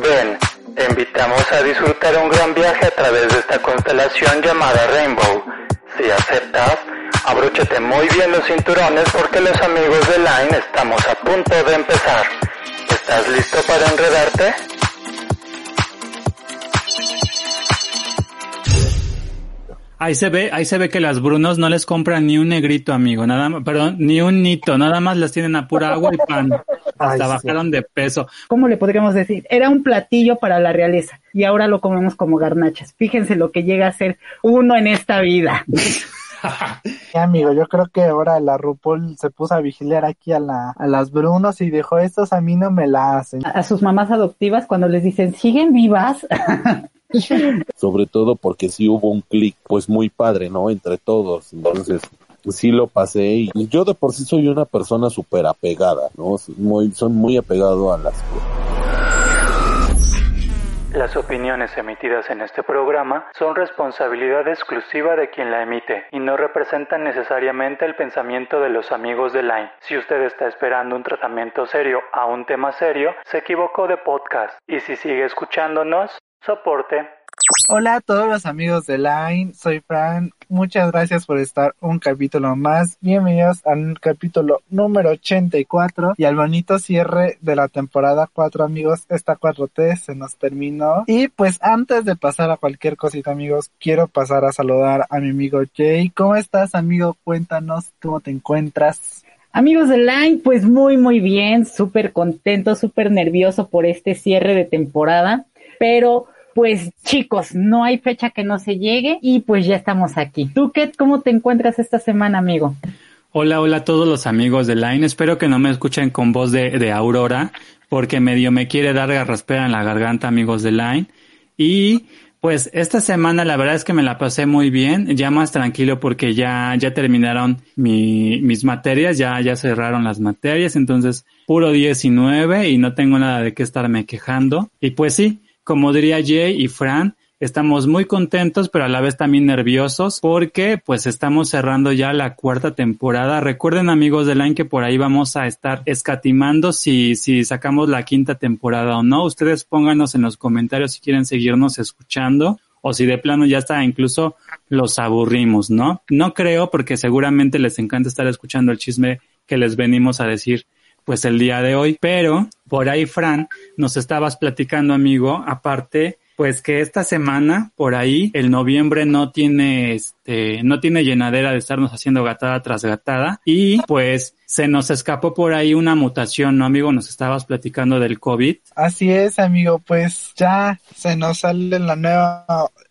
Ven, te invitamos a disfrutar un gran viaje a través de esta constelación llamada Rainbow. Si aceptas, abróchate muy bien los cinturones porque los amigos de Line estamos a punto de empezar. ¿Estás listo para enredarte? Ahí se ve, ahí se ve que las Brunos no les compran ni un negrito, amigo, nada más, perdón, ni un nito, nada más las tienen a pura agua y pan. Hasta bajaron de peso. ¿Cómo le podríamos decir? Era un platillo para la realeza y ahora lo comemos como garnachas. Fíjense lo que llega a ser uno en esta vida. Sí, amigo, yo creo que ahora la RuPaul se puso a vigilar aquí a, la, a las Brunos y dijo, estos a mí no me la hacen. A sus mamás adoptivas cuando les dicen, ¿siguen vivas? Sobre todo porque sí hubo un clic, pues muy padre, ¿no? Entre todos. Entonces, sí lo pasé y yo de por sí soy una persona súper apegada, ¿no? Muy, son muy apegado a las Las opiniones emitidas en este programa son responsabilidad exclusiva de quien la emite y no representan necesariamente el pensamiento de los amigos de Line. Si usted está esperando un tratamiento serio a un tema serio, se equivocó de podcast. Y si sigue escuchándonos, soporte. Hola a todos los amigos de Line, soy Fran. Muchas gracias por estar un capítulo más. Bienvenidos al capítulo número 84 y al bonito cierre de la temporada 4, amigos. Esta 4T se nos terminó. Y pues antes de pasar a cualquier cosita, amigos, quiero pasar a saludar a mi amigo Jay. ¿Cómo estás, amigo? Cuéntanos cómo te encuentras. Amigos de Line, pues muy muy bien, súper contento, súper nervioso por este cierre de temporada, pero pues chicos, no hay fecha que no se llegue y pues ya estamos aquí. ¿Tú, qué? cómo te encuentras esta semana, amigo? Hola, hola a todos los amigos de Line. Espero que no me escuchen con voz de, de Aurora, porque medio me quiere dar garraspera en la garganta, amigos de Line. Y pues esta semana la verdad es que me la pasé muy bien, ya más tranquilo porque ya, ya terminaron mi, mis materias, ya, ya cerraron las materias, entonces puro 19 y no tengo nada de qué estarme quejando. Y pues sí, como diría Jay y Fran, estamos muy contentos, pero a la vez también nerviosos porque pues estamos cerrando ya la cuarta temporada. Recuerden amigos de Line que por ahí vamos a estar escatimando si, si sacamos la quinta temporada o no. Ustedes pónganos en los comentarios si quieren seguirnos escuchando o si de plano ya está incluso los aburrimos, ¿no? No creo porque seguramente les encanta estar escuchando el chisme que les venimos a decir pues el día de hoy, pero por ahí Fran nos estabas platicando amigo, aparte pues que esta semana por ahí el noviembre no tiene este no tiene llenadera de estarnos haciendo gatada tras gatada y pues se nos escapó por ahí una mutación, ¿no amigo? Nos estabas platicando del COVID. Así es, amigo, pues ya se nos sale la nueva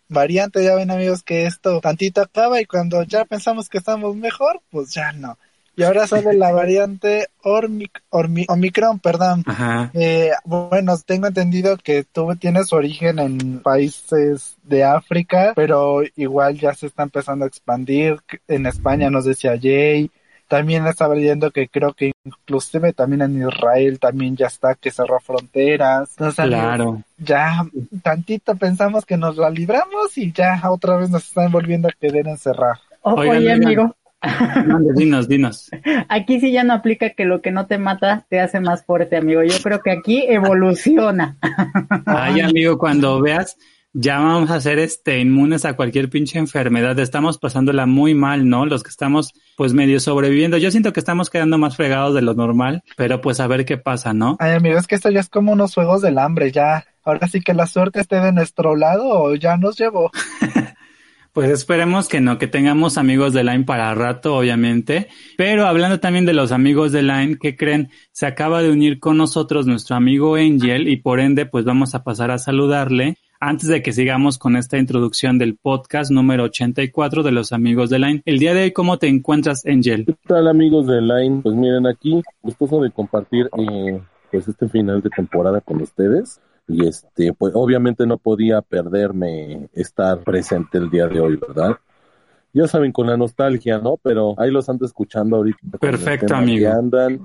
variante, ya ven amigos que esto tantito acaba y cuando ya pensamos que estamos mejor, pues ya no. Y ahora sale la variante Ormic, Ormi, Omicron, perdón. Ajá. Eh, bueno, tengo entendido que tú tienes su origen en países de África, pero igual ya se está empezando a expandir. En España nos decía Jay. También estaba leyendo que creo que inclusive también en Israel también ya está que cerró fronteras. Entonces, Claro. ya tantito pensamos que nos la libramos y ya otra vez nos están volviendo a querer encerrar. O- Oigan, oye, amigo, dinos, dinos. aquí sí ya no aplica que lo que no te mata te hace más fuerte, amigo. Yo creo que aquí evoluciona. Ay, amigo, cuando veas, ya vamos a ser este inmunes a cualquier pinche enfermedad. Estamos pasándola muy mal, ¿no? Los que estamos pues medio sobreviviendo. Yo siento que estamos quedando más fregados de lo normal, pero pues a ver qué pasa, ¿no? Ay, amigo, es que esto ya es como unos juegos del hambre, ya. Ahora sí que la suerte esté de nuestro lado o ya nos llevó. Pues esperemos que no, que tengamos amigos de Line para rato, obviamente. Pero hablando también de los amigos de Line, ¿qué creen? Se acaba de unir con nosotros nuestro amigo Angel y por ende pues vamos a pasar a saludarle antes de que sigamos con esta introducción del podcast número 84 de los amigos de Line. El día de hoy, ¿cómo te encuentras, Angel? ¿Qué tal amigos de Line? Pues miren aquí, gustoso de compartir eh, pues este final de temporada con ustedes. Y este, pues obviamente no podía perderme estar presente el día de hoy, ¿verdad? Ya saben, con la nostalgia, ¿no? Pero ahí los ando escuchando ahorita. Perfecto, amigo. andan.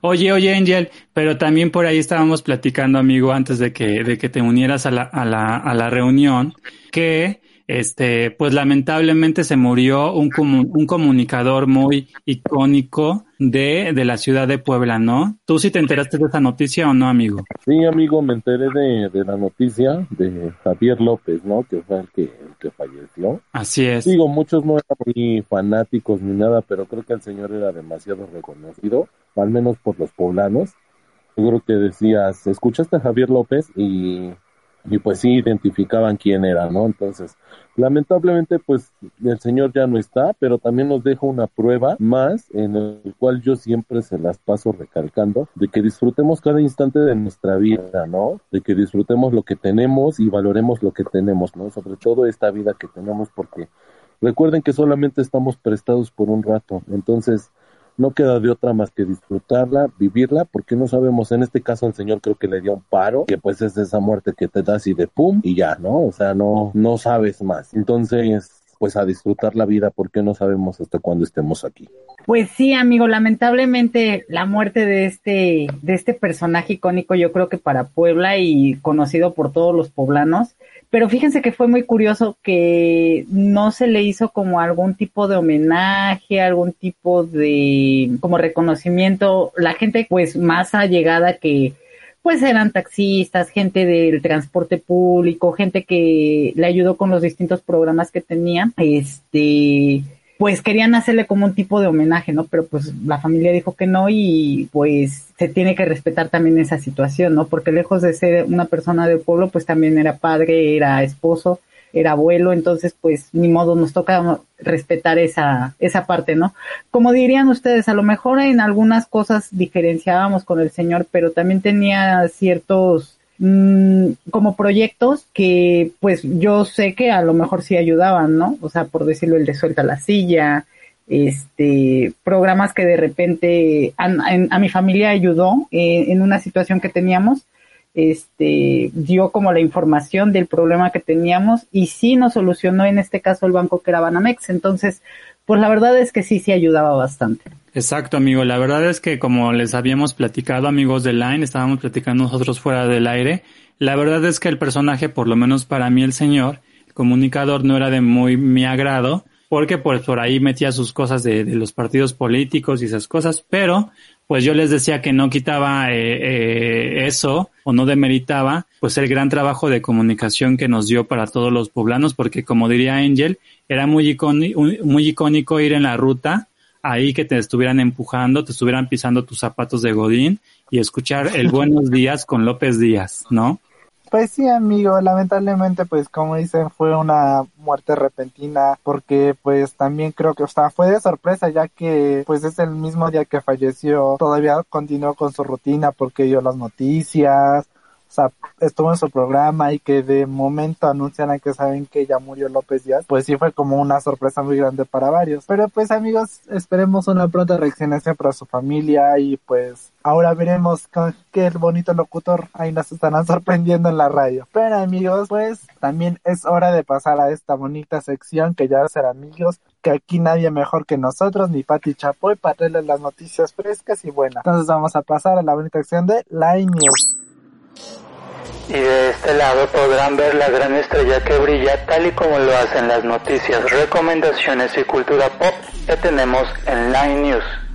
Oye, oye, Angel, pero también por ahí estábamos platicando, amigo, antes de que, de que te unieras a la, a la, a la reunión, que este, pues lamentablemente se murió un, un comunicador muy icónico de, de la ciudad de Puebla, ¿no? ¿Tú sí te enteraste de esa noticia o no, amigo? Sí, amigo, me enteré de, de la noticia de Javier López, ¿no? Que fue el que, el que falleció. Así es. Digo, muchos no eran muy fanáticos ni nada, pero creo que el señor era demasiado reconocido, al menos por los poblanos. Yo creo que decías, escuchaste a Javier López y y pues sí identificaban quién era, ¿no? Entonces, lamentablemente pues el Señor ya no está, pero también nos deja una prueba más en el cual yo siempre se las paso recalcando, de que disfrutemos cada instante de nuestra vida, ¿no? De que disfrutemos lo que tenemos y valoremos lo que tenemos, ¿no? Sobre todo esta vida que tenemos porque recuerden que solamente estamos prestados por un rato, entonces no queda de otra más que disfrutarla, vivirla, porque no sabemos, en este caso el Señor creo que le dio un paro, que pues es esa muerte que te das y de pum y ya, ¿no? O sea, no, no sabes más. Entonces, pues a disfrutar la vida porque no sabemos hasta cuándo estemos aquí. Pues sí, amigo, lamentablemente la muerte de este de este personaje icónico yo creo que para Puebla y conocido por todos los poblanos, pero fíjense que fue muy curioso que no se le hizo como algún tipo de homenaje, algún tipo de como reconocimiento, la gente pues más allegada que pues eran taxistas, gente del transporte público, gente que le ayudó con los distintos programas que tenía, este, pues querían hacerle como un tipo de homenaje, ¿no? Pero pues la familia dijo que no y pues se tiene que respetar también esa situación, ¿no? Porque lejos de ser una persona del pueblo, pues también era padre, era esposo, era abuelo, entonces pues ni modo nos toca respetar esa, esa parte, ¿no? Como dirían ustedes, a lo mejor en algunas cosas diferenciábamos con el Señor, pero también tenía ciertos mmm, como proyectos que pues yo sé que a lo mejor sí ayudaban, ¿no? O sea, por decirlo, el de suelta la silla, este programas que de repente a, mi familia ayudó eh, en una situación que teníamos este, dio como la información del problema que teníamos y sí nos solucionó en este caso el banco que era Banamex. Entonces, pues la verdad es que sí, sí ayudaba bastante. Exacto, amigo. La verdad es que como les habíamos platicado, amigos de Line, estábamos platicando nosotros fuera del aire. La verdad es que el personaje, por lo menos para mí el señor, el comunicador, no era de muy mi agrado, porque pues por ahí metía sus cosas de, de los partidos políticos y esas cosas, pero pues yo les decía que no quitaba eh, eh, eso o no demeritaba pues el gran trabajo de comunicación que nos dio para todos los poblanos porque como diría Angel era muy icónico, muy icónico ir en la ruta ahí que te estuvieran empujando, te estuvieran pisando tus zapatos de Godín y escuchar el buenos días con López Díaz, ¿no? Pues sí, amigo, lamentablemente, pues como dicen, fue una muerte repentina, porque pues también creo que, o sea, fue de sorpresa, ya que pues es el mismo día que falleció, todavía continuó con su rutina porque dio las noticias, estuvo en su programa y que de momento anunciaran que saben que ya murió López Díaz, pues sí fue como una sorpresa muy grande para varios. Pero pues amigos, esperemos una pronta reaccionación para su familia y pues ahora veremos con qué bonito locutor ahí nos estarán sorprendiendo en la radio. Pero amigos, pues también es hora de pasar a esta bonita sección que ya serán amigos que aquí nadie mejor que nosotros, ni Pati Chapoy, para traerles las noticias frescas y buenas. Entonces vamos a pasar a la bonita sección de Line News. Y de este lado podrán ver la gran estrella que brilla tal y como lo hacen las noticias, recomendaciones y cultura pop que tenemos en Line News.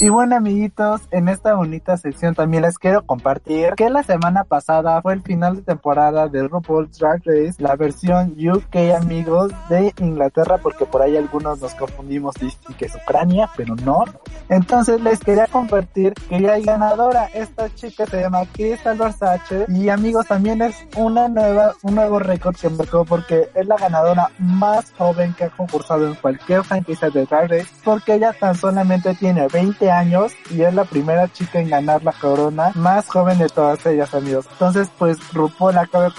Y bueno amiguitos, en esta bonita sección también les quiero compartir que la semana pasada fue el final de temporada de RuPaul's Drag Race, la versión UK amigos de Inglaterra, porque por ahí algunos nos confundimos y que es Ucrania, pero no. Entonces les quería compartir que ya hay ganadora, esta chica se llama Crystal Versace y amigos también es una nueva, un nuevo récord que marcó porque es la ganadora más joven que ha concursado en cualquier franquicia de Drag Race porque ella tan solamente tiene 20 años y es la primera chica en ganar la corona más joven de todas ellas, amigos. Entonces, pues RuPaul acaba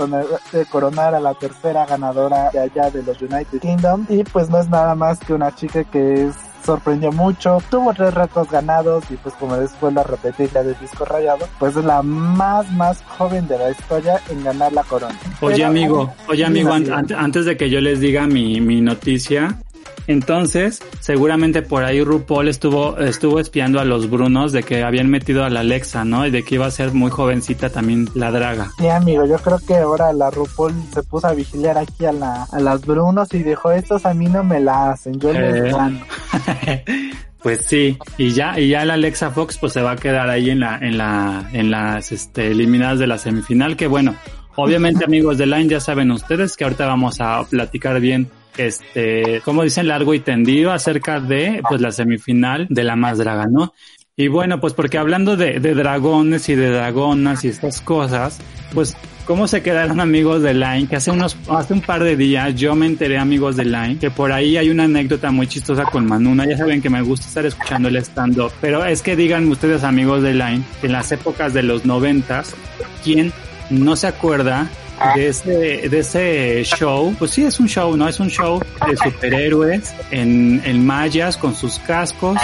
de coronar a la tercera ganadora de allá de los United Kingdom y pues no es nada más que una chica que es sorprendió mucho, tuvo tres retos ganados y pues como después la repetir ya de disco rayado, pues es la más más joven de la historia en ganar la corona. Oye amigo, oye amigo, an antes de que yo les diga mi, mi noticia, Entonces, seguramente por ahí RuPaul estuvo, estuvo espiando a los Brunos de que habían metido a la Alexa, ¿no? Y de que iba a ser muy jovencita también la draga. Sí, amigo, yo creo que ahora la RuPaul se puso a vigilar aquí a, la, a las Brunos y dijo, estos a mí no me la hacen, yo les Eh. gano. Pues sí, y ya, y ya la Alexa Fox pues se va a quedar ahí en la, en la, en las este, eliminadas de la semifinal, que bueno, obviamente amigos de Line ya saben ustedes que ahorita vamos a platicar bien este, como dicen, largo y tendido acerca de pues la semifinal de la más draga, ¿no? Y bueno, pues porque hablando de, de dragones y de dragonas y estas cosas, pues cómo se quedaron amigos de Line, que hace unos, hace un par de días yo me enteré amigos de Line, que por ahí hay una anécdota muy chistosa con Manuna, ya saben que me gusta estar escuchando el stand-up, pero es que digan ustedes amigos de Line, en las épocas de los noventas, ¿quién no se acuerda de ese, de ese show, pues sí es un show, ¿no? Es un show de superhéroes en, en mallas con sus cascos,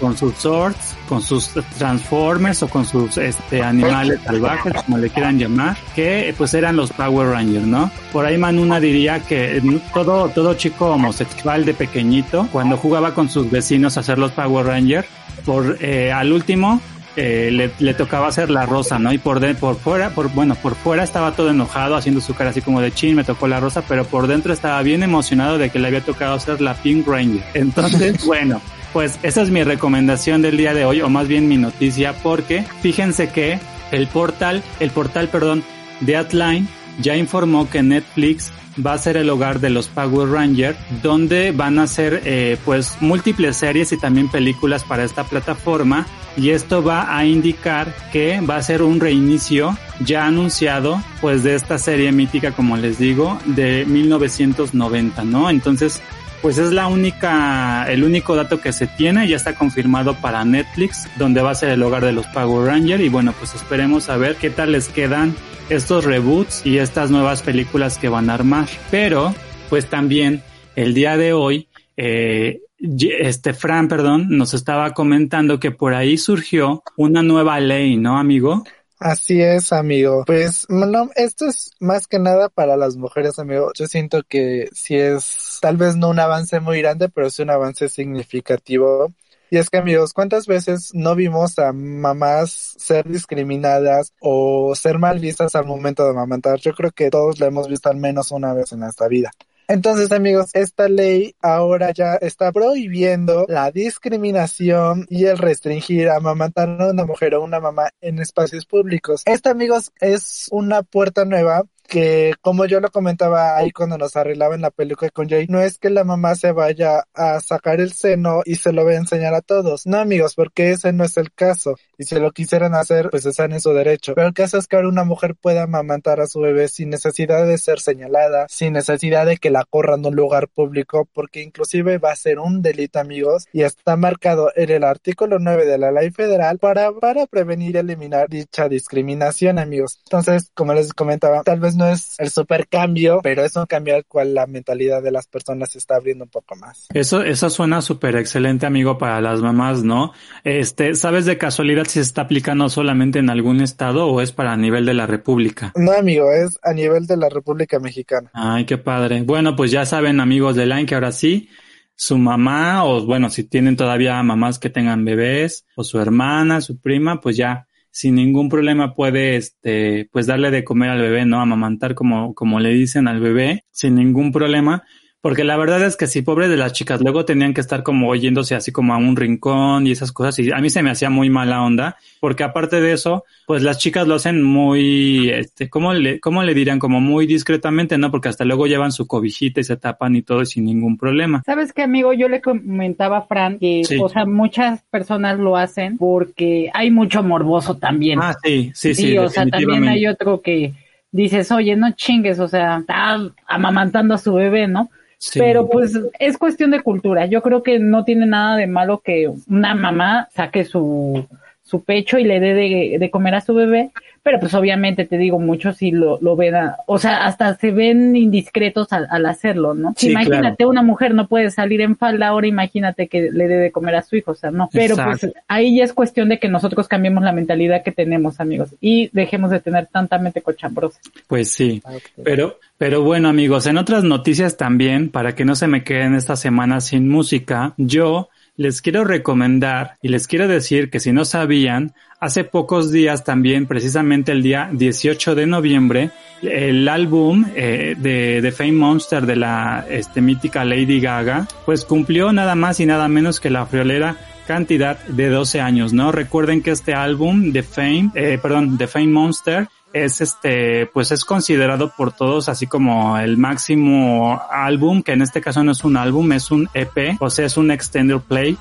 con sus swords, con sus transformers o con sus este animales salvajes, como le quieran llamar, que pues eran los Power Rangers, ¿no? Por ahí Manuna diría que todo, todo chico homosexual de pequeñito, cuando jugaba con sus vecinos a hacer los Power Rangers, por eh, al último eh, le, le, tocaba hacer la rosa, ¿no? Y por de, por fuera, por bueno, por fuera estaba todo enojado, haciendo su cara así como de chin, me tocó la rosa, pero por dentro estaba bien emocionado de que le había tocado hacer la Pink Ranger. Entonces, bueno, pues esa es mi recomendación del día de hoy, o más bien mi noticia, porque fíjense que el portal, el portal, perdón, de Atline ya informó que Netflix va a ser el hogar de los Power Rangers, donde van a ser eh, pues múltiples series y también películas para esta plataforma y esto va a indicar que va a ser un reinicio ya anunciado pues de esta serie mítica como les digo de 1990, ¿no? Entonces pues es la única, el único dato que se tiene, ya está confirmado para Netflix, donde va a ser el hogar de los Power Rangers y bueno, pues esperemos a ver qué tal les quedan estos reboots y estas nuevas películas que van a armar. Pero, pues también el día de hoy, eh, este Fran, perdón, nos estaba comentando que por ahí surgió una nueva ley, ¿no, amigo? Así es, amigo. Pues, no, esto es más que nada para las mujeres, amigo. Yo siento que sí es, tal vez no un avance muy grande, pero es un avance significativo. Y es que amigos, ¿cuántas veces no vimos a mamás ser discriminadas o ser mal vistas al momento de amamantar? Yo creo que todos lo hemos visto al menos una vez en nuestra vida. Entonces, amigos, esta ley ahora ya está prohibiendo la discriminación y el restringir a amamantar a una mujer o una mamá en espacios públicos. Esta, amigos, es una puerta nueva que como yo lo comentaba ahí cuando nos arreglaba en la película con Jay, no es que la mamá se vaya a sacar el seno y se lo va a enseñar a todos. No, amigos, porque ese no es el caso. Y si lo quisieran hacer, pues están en su derecho. Pero el caso es que ahora una mujer pueda amamantar a su bebé sin necesidad de ser señalada, sin necesidad de que la corran de un lugar público, porque inclusive va a ser un delito, amigos, y está marcado en el artículo 9 de la ley federal para, para prevenir y eliminar dicha discriminación, amigos. Entonces, como les comentaba, tal vez no es el super cambio, pero es un cambio al cual la mentalidad de las personas se está abriendo un poco más. Eso, eso suena súper excelente, amigo, para las mamás, ¿no? Este, ¿sabes de casualidad si se está aplicando solamente en algún estado o es para a nivel de la República? No, amigo, es a nivel de la República Mexicana. Ay, qué padre. Bueno, pues ya saben, amigos de Line, que ahora sí, su mamá, o bueno, si tienen todavía mamás que tengan bebés, o su hermana, su prima, pues ya sin ningún problema puede, este, pues darle de comer al bebé, ¿no? Amamantar como, como le dicen al bebé, sin ningún problema. Porque la verdad es que sí, pobre de las chicas, luego tenían que estar como oyéndose así como a un rincón y esas cosas, y a mí se me hacía muy mala onda, porque aparte de eso, pues las chicas lo hacen muy, este, ¿cómo le, cómo le dirían? Como muy discretamente, ¿no? Porque hasta luego llevan su cobijita y se tapan y todo y sin ningún problema. ¿Sabes qué, amigo? Yo le comentaba a Fran que, sí. o sea, muchas personas lo hacen porque hay mucho morboso también. Ah, sí, sí, sí. Sí, o sea, también hay otro que dices, oye, no chingues, o sea, está amamantando a su bebé, ¿no? Pero pues es cuestión de cultura. Yo creo que no tiene nada de malo que una mamá saque su, su pecho y le dé de, de, comer a su bebé, pero pues obviamente te digo, muchos sí lo, lo ven, o sea, hasta se ven indiscretos al, al hacerlo, ¿no? imagínate, una mujer no puede salir en falda, ahora imagínate que le dé de comer a su hijo, o sea, no. Pero pues ahí ya es cuestión de que nosotros cambiemos la mentalidad que tenemos, amigos, y dejemos de tener tanta mente cochambrosa. Pues sí, pero, pero bueno, amigos, en otras noticias también, para que no se me queden esta semana sin música, yo les quiero recomendar y les quiero decir que si no sabían, hace pocos días también, precisamente el día 18 de noviembre, el álbum eh, de, de Fame Monster de la este, mítica Lady Gaga, pues cumplió nada más y nada menos que la friolera cantidad de 12 años, ¿no? Recuerden que este álbum de Fame, eh, perdón, de Fame Monster, es este, pues es considerado por todos así como el máximo álbum, que en este caso no es un álbum, es un EP, o sea, es un extended play,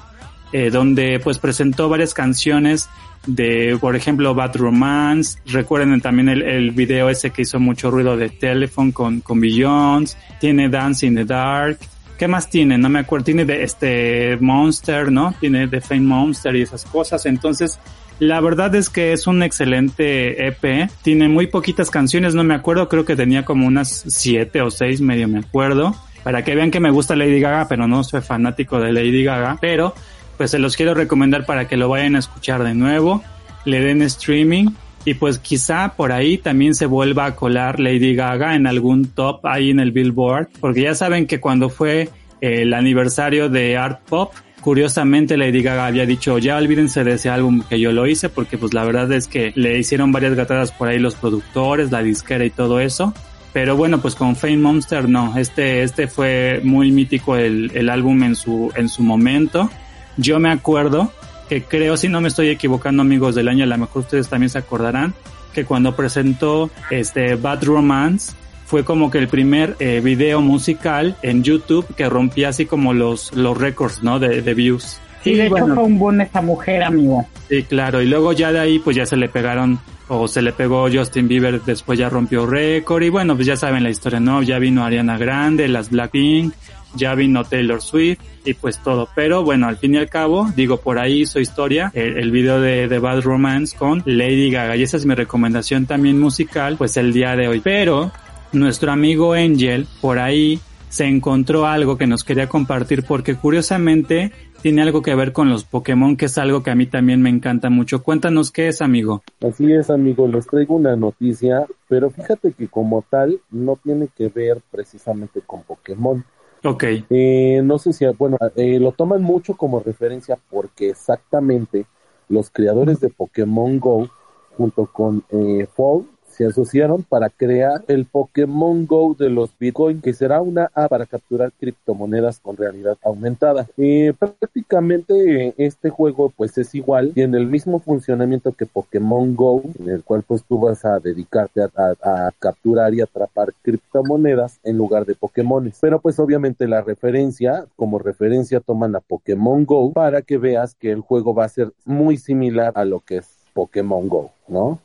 eh, donde pues presentó varias canciones de, por ejemplo, Bad Romance, recuerden también el, el video ese que hizo mucho ruido de Telephone con, con Billions, tiene Dance in the Dark, ¿Qué más tiene? No me acuerdo. Tiene de este Monster, ¿no? Tiene The Fame Monster y esas cosas. Entonces, la verdad es que es un excelente EP. Tiene muy poquitas canciones, no me acuerdo. Creo que tenía como unas siete o seis, medio me acuerdo. Para que vean que me gusta Lady Gaga, pero no soy fanático de Lady Gaga. Pero, pues se los quiero recomendar para que lo vayan a escuchar de nuevo. Le den streaming. Y pues quizá por ahí también se vuelva a colar Lady Gaga en algún top ahí en el Billboard. Porque ya saben que cuando fue el aniversario de Art Pop, Curiosamente Lady Gaga había dicho ya olvídense de ese álbum que yo lo hice porque pues la verdad es que le hicieron varias gatadas por ahí los productores, la disquera y todo eso. Pero bueno, pues con Fame Monster no, este, este fue muy mítico el, el álbum en su, en su momento. Yo me acuerdo que creo, si no me estoy equivocando amigos del año, a lo mejor ustedes también se acordarán, que cuando presentó este Bad Romance, fue como que el primer eh, video musical en YouTube que rompía así como los, los récords, ¿no? De, de views. Sí, de hecho fue un boom esta mujer, amigo. Sí, claro. Y luego ya de ahí, pues ya se le pegaron, o se le pegó Justin Bieber, después ya rompió récord. Y bueno, pues ya saben la historia, ¿no? Ya vino Ariana Grande, las Blackpink, ya vino Taylor Swift y pues todo. Pero bueno, al fin y al cabo, digo, por ahí hizo historia el, el video de, de, Bad Romance con Lady Gaga. Y esa es mi recomendación también musical, pues el día de hoy. Pero nuestro amigo Angel por ahí se encontró algo que nos quería compartir porque curiosamente tiene algo que ver con los Pokémon, que es algo que a mí también me encanta mucho. Cuéntanos qué es, amigo. Así es, amigo, les traigo una noticia, pero fíjate que como tal no tiene que ver precisamente con Pokémon. Ok. Eh, no sé si, bueno, eh, lo toman mucho como referencia porque exactamente los creadores de Pokémon Go junto con eh, Fall se asociaron para crear el Pokémon Go de los Bitcoin, que será una app para capturar criptomonedas con realidad aumentada. Eh, prácticamente este juego pues es igual, tiene el mismo funcionamiento que Pokémon Go, en el cual pues tú vas a dedicarte a, capturar y atrapar criptomonedas en lugar de Pokémon. Pero pues obviamente la referencia, como referencia toman a Pokémon Go para que veas que el juego va a ser muy similar a lo que es Pokémon Go, ¿no?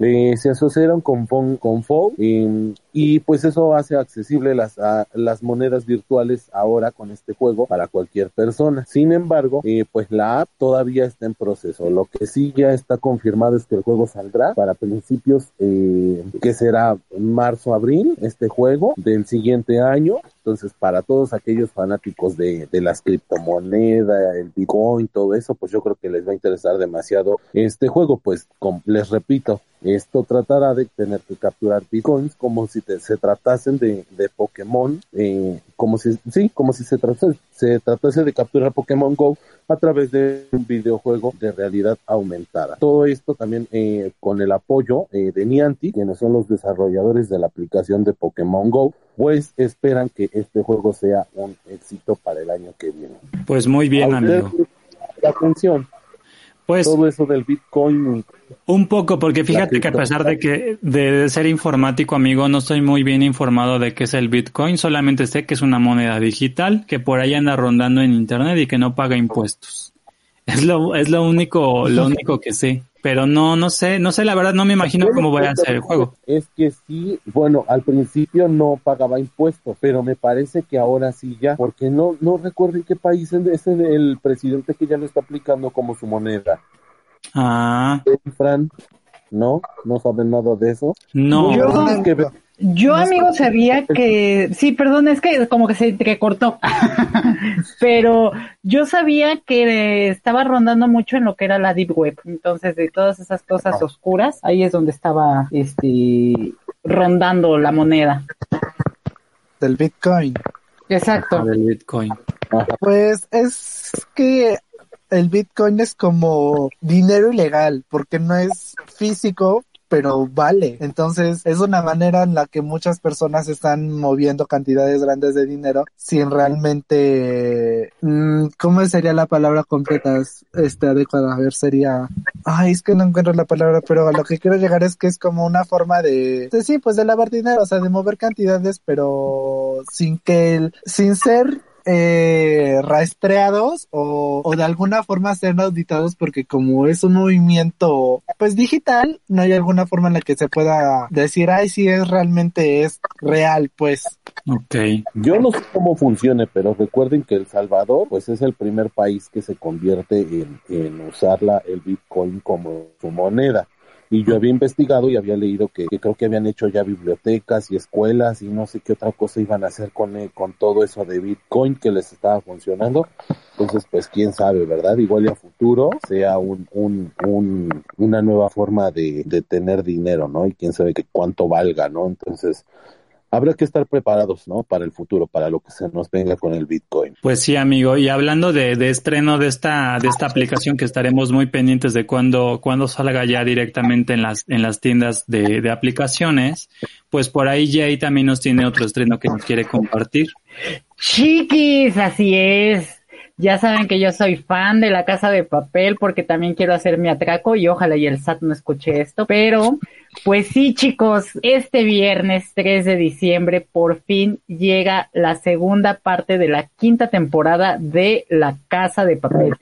Eh, se asociaron con, con eh, y pues eso hace accesible las, a, las monedas virtuales ahora con este juego para cualquier persona. Sin embargo, eh, pues la app todavía está en proceso. Lo que sí ya está confirmado es que el juego saldrá para principios eh, que será marzo-abril este juego del siguiente año. Entonces, para todos aquellos fanáticos de, de las criptomonedas, el Bitcoin, todo eso, pues yo creo que les va a interesar demasiado este juego. Pues, les repito, esto tratará de tener que capturar bitcoins como si te, se tratasen de, de Pokémon, eh, como si, sí, como si se tratase, se tratase de capturar Pokémon Go a través de un videojuego de realidad aumentada. Todo esto también eh, con el apoyo eh, de Niantic, quienes son los desarrolladores de la aplicación de Pokémon Go, pues esperan que este juego sea un éxito para el año que viene. Pues muy bien, amigo. La atención. Pues todo eso del Bitcoin. Un poco, porque fíjate que a pesar de que de ser informático, amigo, no estoy muy bien informado de qué es el Bitcoin, solamente sé que es una moneda digital que por ahí anda rondando en internet y que no paga impuestos. Es lo, es lo único, lo único que sé. Pero no, no sé, no sé, la verdad no me imagino cómo voy a hacer el juego. Es que sí, bueno, al principio no pagaba impuestos, pero me parece que ahora sí ya, porque no, no recuerdo en qué país es el presidente que ya lo está aplicando como su moneda. Ah, Fran, ¿no? ¿No saben nada de eso? no. Yo- Yo, amigo, sabía que, sí, perdón, es que como que se entrecortó, pero yo sabía que estaba rondando mucho en lo que era la Deep Web, entonces de todas esas cosas oscuras, ahí es donde estaba, este, rondando la moneda. Del Bitcoin. Exacto. Del Bitcoin. Pues es que el Bitcoin es como dinero ilegal, porque no es físico, pero vale. Entonces es una manera en la que muchas personas están moviendo cantidades grandes de dinero sin realmente, mm, ¿cómo sería la palabra completa? Este adecuada, a ver, sería, ay, es que no encuentro la palabra, pero a lo que quiero llegar es que es como una forma de, de sí, pues de lavar dinero, o sea, de mover cantidades, pero sin que el, sin ser eh, rastreados o, o de alguna forma ser auditados porque como es un movimiento pues digital, no hay alguna forma en la que se pueda decir, ay, si es realmente es real, pues. Ok. Yo no sé cómo funcione, pero recuerden que El Salvador, pues es el primer país que se convierte en, en usar la, el Bitcoin como su moneda. Y yo había investigado y había leído que, creo que habían hecho ya bibliotecas y escuelas y no sé qué otra cosa iban a hacer con, eh, con todo eso de Bitcoin que les estaba funcionando. Entonces, pues quién sabe, ¿verdad? Igual y a futuro sea un, un, un, una nueva forma de, de tener dinero, ¿no? Y quién sabe que cuánto valga, ¿no? Entonces, habrá que estar preparados, ¿no? Para el futuro, para lo que se nos venga con el Bitcoin. Pues sí, amigo. Y hablando de, de estreno de esta, de esta aplicación que estaremos muy pendientes de cuando, cuando salga ya directamente en las, en las tiendas de, de aplicaciones, pues por ahí Jay también nos tiene otro estreno que nos quiere compartir. Chiquis, así es. Ya saben que yo soy fan de la casa de papel porque también quiero hacer mi atraco y ojalá y el SAT no escuche esto, pero pues sí chicos, este viernes 3 de diciembre por fin llega la segunda parte de la quinta temporada de la casa de papel.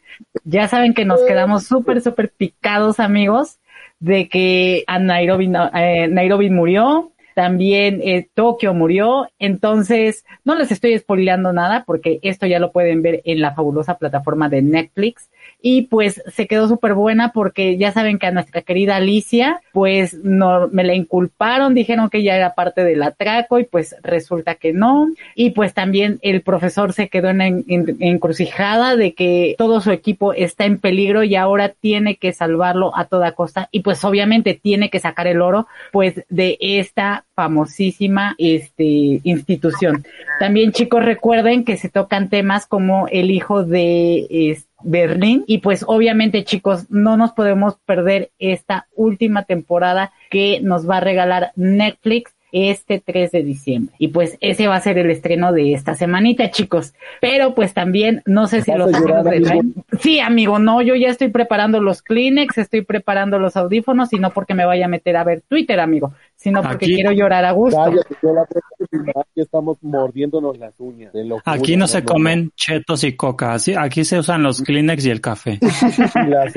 Ya saben que nos quedamos súper, súper picados amigos de que a Nairobi, eh, Nairobi murió, también eh, Tokio murió, entonces no les estoy spoileando nada porque esto ya lo pueden ver en la fabulosa plataforma de Netflix y pues se quedó súper buena porque ya saben que a nuestra querida Alicia pues no me la inculparon, dijeron que ya era parte del atraco y pues resulta que no y pues también el profesor se quedó en, en- en- encrucijada de que todo su equipo está en peligro y ahora tiene que salvarlo a toda costa y pues obviamente tiene que sacar el oro pues de esta famosísima este institución. También chicos recuerden que se tocan temas como el hijo de es- Berlín y pues obviamente chicos no nos podemos perder esta última temporada que nos va a regalar Netflix este 3 de diciembre. Y pues ese va a ser el estreno de esta semanita, chicos. Pero pues también, no sé si ¿Vas los amigos de amigo? Sí, amigo, no, yo ya estoy preparando los Kleenex, estoy preparando los audífonos y no porque me vaya a meter a ver Twitter, amigo, sino porque Aquí- quiero llorar a gusto. Cállate, yo la próxima aquí estamos mordiéndonos las uñas. te lo juro, Aquí no se comen chetos y coca, ¿sí? aquí se usan los Kleenex y el café. Las,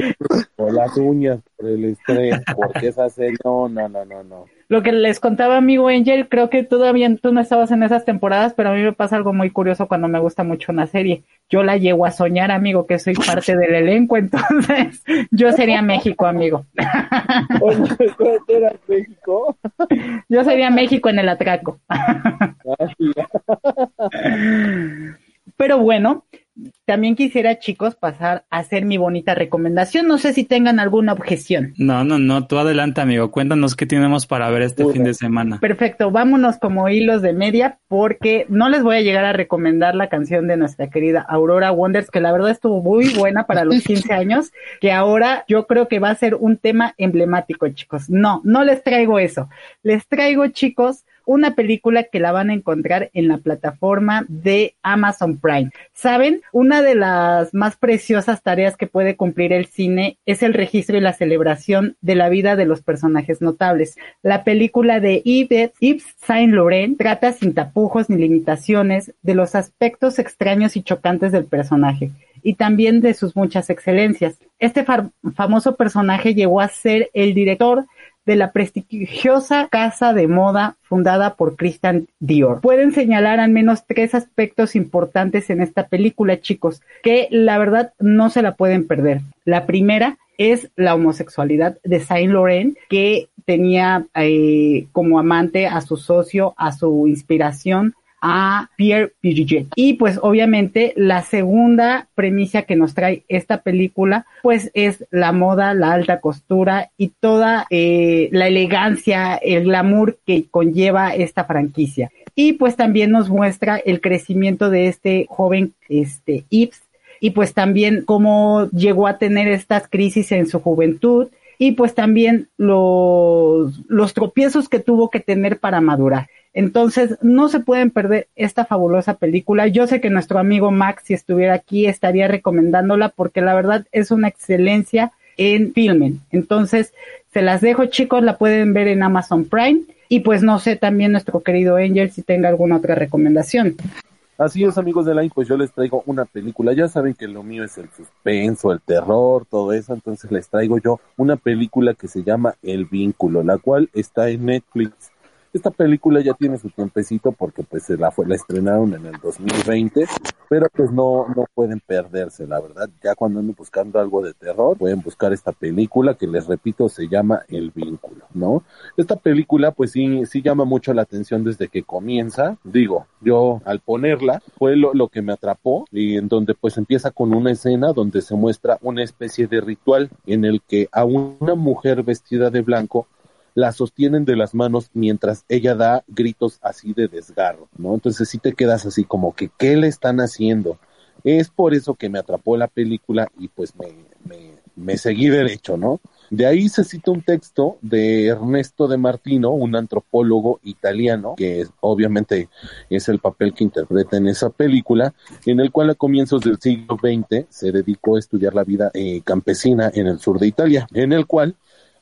o las uñas por el estrés, porque esa serie, no, no, no, no, no. Lo que les contaba amigo Angel, creo que todavía tú no estabas en esas temporadas, pero a mí me pasa algo muy curioso cuando me gusta mucho una serie. Yo la llego a soñar, amigo, que soy parte del elenco, entonces yo sería México, amigo. Oye, ¿tú eras México? Yo sería México en el atraco. Ay, Pero bueno, también quisiera, chicos, pasar a hacer mi bonita recomendación. No sé si tengan alguna objeción. No, no, no, tú adelante, amigo. Cuéntanos qué tenemos para ver este Uy, fin de semana. Perfecto, vámonos como hilos de media porque no les voy a llegar a recomendar la canción de nuestra querida Aurora Wonders, que la verdad estuvo muy buena para los 15 años, que ahora yo creo que va a ser un tema emblemático, chicos. No, no les traigo eso. Les traigo, chicos, una película que la van a encontrar en la plataforma de Amazon Prime. Saben, una de las más preciosas tareas que puede cumplir el cine es el registro y la celebración de la vida de los personajes notables. La película de Yves, Yves Saint Laurent trata sin tapujos ni limitaciones de los aspectos extraños y chocantes del personaje y también de sus muchas excelencias. Este famoso personaje llegó a ser el director de la prestigiosa casa de moda fundada por Christian Dior. Pueden señalar al menos tres aspectos importantes en esta película, chicos, que la verdad no se la pueden perder. La primera es la homosexualidad de Saint Laurent, que tenía eh, como amante a su socio, a su inspiración, a Pierre Piriget. Y pues obviamente la segunda premisa que nos trae esta película pues es la moda, la alta costura y toda eh, la elegancia, el glamour que conlleva esta franquicia. Y pues también nos muestra el crecimiento de este joven este Yves y pues también cómo llegó a tener estas crisis en su juventud y pues también los, los tropiezos que tuvo que tener para madurar. Entonces, no se pueden perder esta fabulosa película. Yo sé que nuestro amigo Max, si estuviera aquí, estaría recomendándola porque la verdad es una excelencia en filmen. Entonces, se las dejo, chicos, la pueden ver en Amazon Prime. Y pues no sé también nuestro querido Angel si tenga alguna otra recomendación. Así es, amigos de Line, pues yo les traigo una película. Ya saben que lo mío es el suspenso, el terror, todo eso. Entonces les traigo yo una película que se llama El Vínculo, la cual está en Netflix. Esta película ya tiene su tiempecito porque pues la fue, la estrenaron en el 2020, pero pues no, no pueden perderse, la verdad. Ya cuando anden buscando algo de terror, pueden buscar esta película que les repito se llama El Vínculo, ¿no? Esta película pues sí, sí llama mucho la atención desde que comienza. Digo, yo al ponerla fue lo, lo que me atrapó y en donde pues empieza con una escena donde se muestra una especie de ritual en el que a una mujer vestida de blanco la sostienen de las manos mientras ella da gritos así de desgarro, ¿no? Entonces sí te quedas así como que, ¿qué le están haciendo? Es por eso que me atrapó la película y pues me, me, me seguí derecho, ¿no? De ahí se cita un texto de Ernesto de Martino, un antropólogo italiano, que obviamente es el papel que interpreta en esa película, en el cual a comienzos del siglo XX se dedicó a estudiar la vida eh, campesina en el sur de Italia, en el cual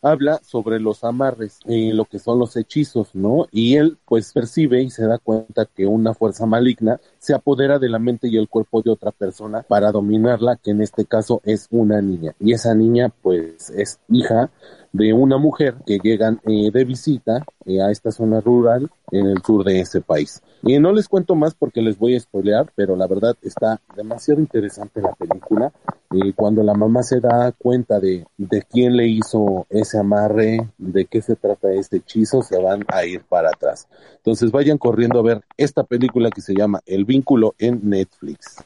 habla sobre los amarres, y lo que son los hechizos, ¿no? Y él pues percibe y se da cuenta que una fuerza maligna se apodera de la mente y el cuerpo de otra persona para dominarla, que en este caso es una niña. Y esa niña pues es hija de una mujer que llegan eh, de visita eh, a esta zona rural en el sur de ese país. Y no les cuento más porque les voy a spoilear, pero la verdad está demasiado interesante la película. Y cuando la mamá se da cuenta de, de quién le hizo ese amarre, de qué se trata este hechizo, se van a ir para atrás. Entonces vayan corriendo a ver esta película que se llama El vínculo en Netflix.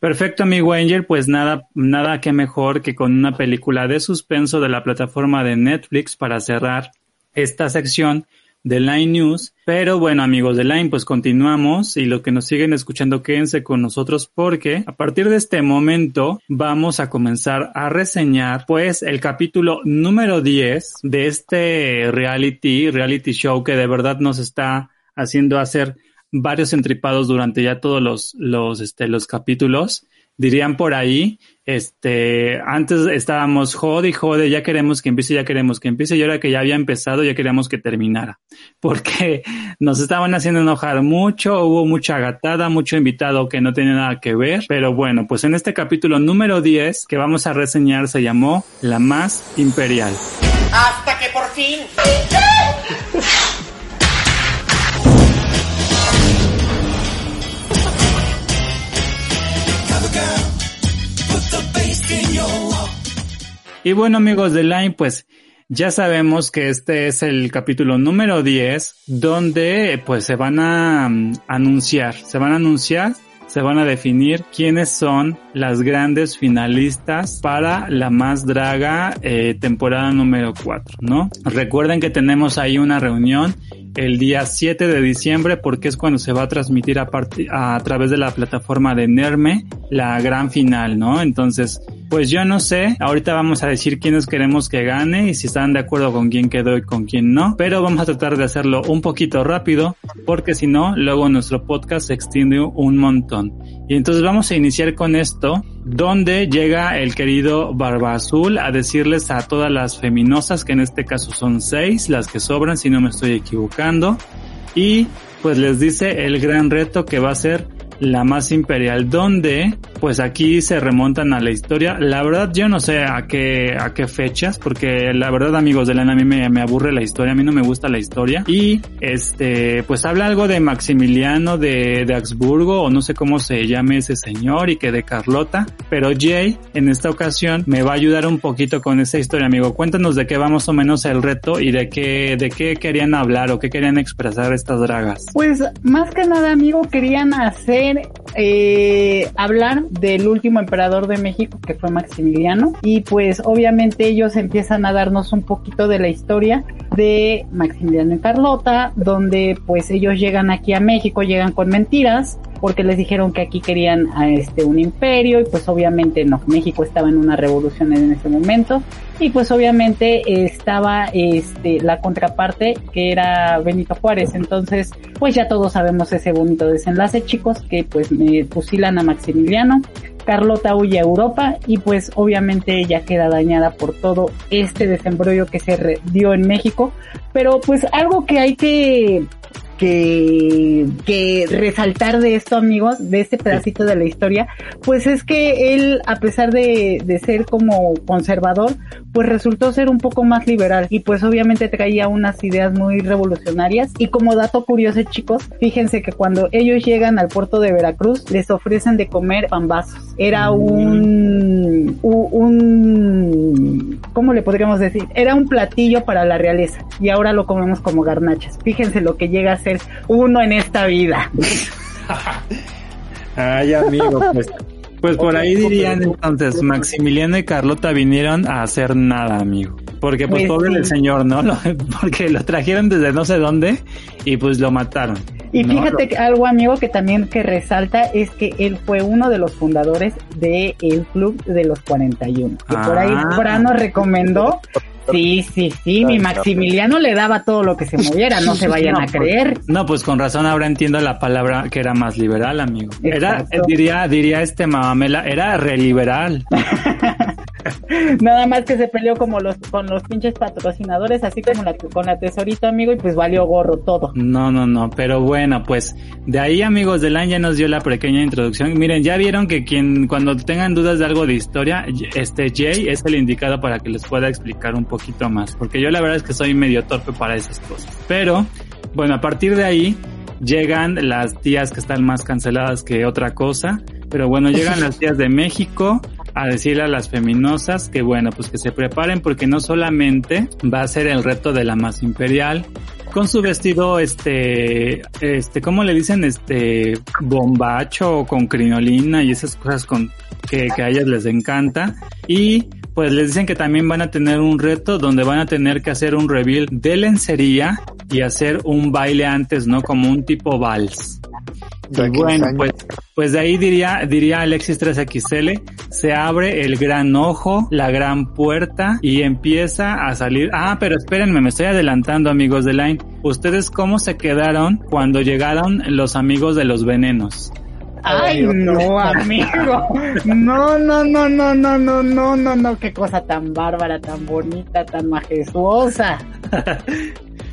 Perfecto, amigo Angel, pues nada, nada que mejor que con una película de suspenso de la plataforma de Netflix para cerrar esta sección de Line News. Pero bueno, amigos de Line, pues continuamos y lo que nos siguen escuchando, quédense con nosotros porque a partir de este momento vamos a comenzar a reseñar pues el capítulo número 10 de este reality, reality show que de verdad nos está haciendo hacer varios entripados durante ya todos los, los, este, los capítulos. Dirían por ahí, este, antes estábamos jode y jode, ya queremos que empiece, ya queremos que empiece, y ahora que ya había empezado, ya queríamos que terminara. Porque nos estaban haciendo enojar mucho, hubo mucha gatada, mucho invitado que no tenía nada que ver. Pero bueno, pues en este capítulo número 10 que vamos a reseñar se llamó La Más Imperial. Hasta que por fin. Y bueno amigos de Line, pues ya sabemos que este es el capítulo número 10 donde pues se van a mm, anunciar, se van a anunciar, se van a definir quiénes son las grandes finalistas para la más draga eh, temporada número 4, ¿no? Recuerden que tenemos ahí una reunión el día 7 de diciembre porque es cuando se va a transmitir a, a través de la plataforma de Nerme la gran final, ¿no? Entonces, pues yo no sé, ahorita vamos a decir quiénes queremos que gane y si están de acuerdo con quién quedó y con quién no, pero vamos a tratar de hacerlo un poquito rápido porque si no, luego nuestro podcast se extiende un montón. Y entonces vamos a iniciar con esto, donde llega el querido Barba Azul a decirles a todas las feminosas, que en este caso son seis, las que sobran si no me estoy equivocando, y pues les dice el gran reto que va a ser la más imperial, donde pues aquí se remontan a la historia. La verdad yo no sé a qué, a qué fechas, porque la verdad amigos de Lana a mí me, me aburre la historia, a mí no me gusta la historia. Y este, pues habla algo de Maximiliano de, de Augsburgo, o no sé cómo se llame ese señor, y que de Carlota. Pero Jay, en esta ocasión, me va a ayudar un poquito con esa historia, amigo. Cuéntanos de qué va más o menos el reto y de qué, de qué querían hablar o qué querían expresar estas dragas. Pues más que nada, amigo, querían hacer eh, hablar del último emperador de México que fue Maximiliano. Y pues obviamente ellos empiezan a darnos un poquito de la historia de Maximiliano y Carlota donde pues ellos llegan aquí a México llegan con mentiras porque les dijeron que aquí querían a este un imperio y pues obviamente no. México estaba en una revolución en ese momento y pues obviamente estaba este la contraparte que era Benito Juárez. Entonces pues ya todos sabemos ese bonito desenlace chicos que pues me fusilan a Maximiliano Carlota huye a Europa y pues obviamente ella queda dañada por todo este desembrollo que se dio en México. Pero pues algo que hay que que, que resaltar de esto, amigos, de este pedacito de la historia, pues es que él, a pesar de, de ser como conservador, pues resultó ser un poco más liberal y pues obviamente traía unas ideas muy revolucionarias. Y como dato curioso, chicos, fíjense que cuando ellos llegan al puerto de Veracruz, les ofrecen de comer pambazos. Era un, un, ¿cómo le podríamos decir? Era un platillo para la realeza y ahora lo comemos como garnachas. Fíjense lo que llega a ser uno en esta vida. Ay, amigo, pues, pues por ahí dirían entonces, Maximiliano y Carlota vinieron a hacer nada, amigo. Porque pues, Pues pobre sí. el señor, ¿no? Lo- porque lo trajeron desde no sé dónde y pues lo mataron. Y ¿no? fíjate que algo, amigo, que también que resalta es que él fue uno de los fundadores del Club de los 41. Y por ahí Ah. Fran nos recomendó. Sí, sí, sí, mi Maximiliano le daba todo lo que se moviera, no se vayan No, a pues- creer. No, pues con razón ahora entiendo la palabra que era más liberal, amigo. Era, Exacto. diría, diría este mamamela, era reliberal. Nada más que se peleó como los con los pinches patrocinadores, así como la, con la tesorita, amigo, y pues valió gorro todo. No, no, no, pero bueno, pues de ahí amigos del año ya nos dio la pequeña introducción. Miren, ya vieron que quien cuando tengan dudas de algo de historia, este Jay es el indicado para que les pueda explicar un poquito más, porque yo la verdad es que soy medio torpe para esas cosas. Pero bueno, a partir de ahí llegan las tías que están más canceladas que otra cosa, pero bueno, llegan las tías de México a decirle a las feminosas que bueno, pues que se preparen porque no solamente va a ser el reto de la más imperial, con su vestido, este, este, ¿cómo le dicen? Este, bombacho con crinolina y esas cosas con que, que a ellas les encanta. Y pues les dicen que también van a tener un reto donde van a tener que hacer un reveal de lencería y hacer un baile antes, ¿no? Como un tipo vals. De Y 15 bueno, pues, pues de ahí diría, diría Alexis 3XL, se abre el gran ojo, la gran puerta y empieza a salir. Ah, pero espérenme, me estoy adelantando, amigos de Line. ¿Ustedes cómo se quedaron cuando llegaron los amigos de los venenos? Ay, no, amigo. No, no, no, no, no, no, no, no, no, qué cosa tan bárbara, tan bonita, tan majestuosa.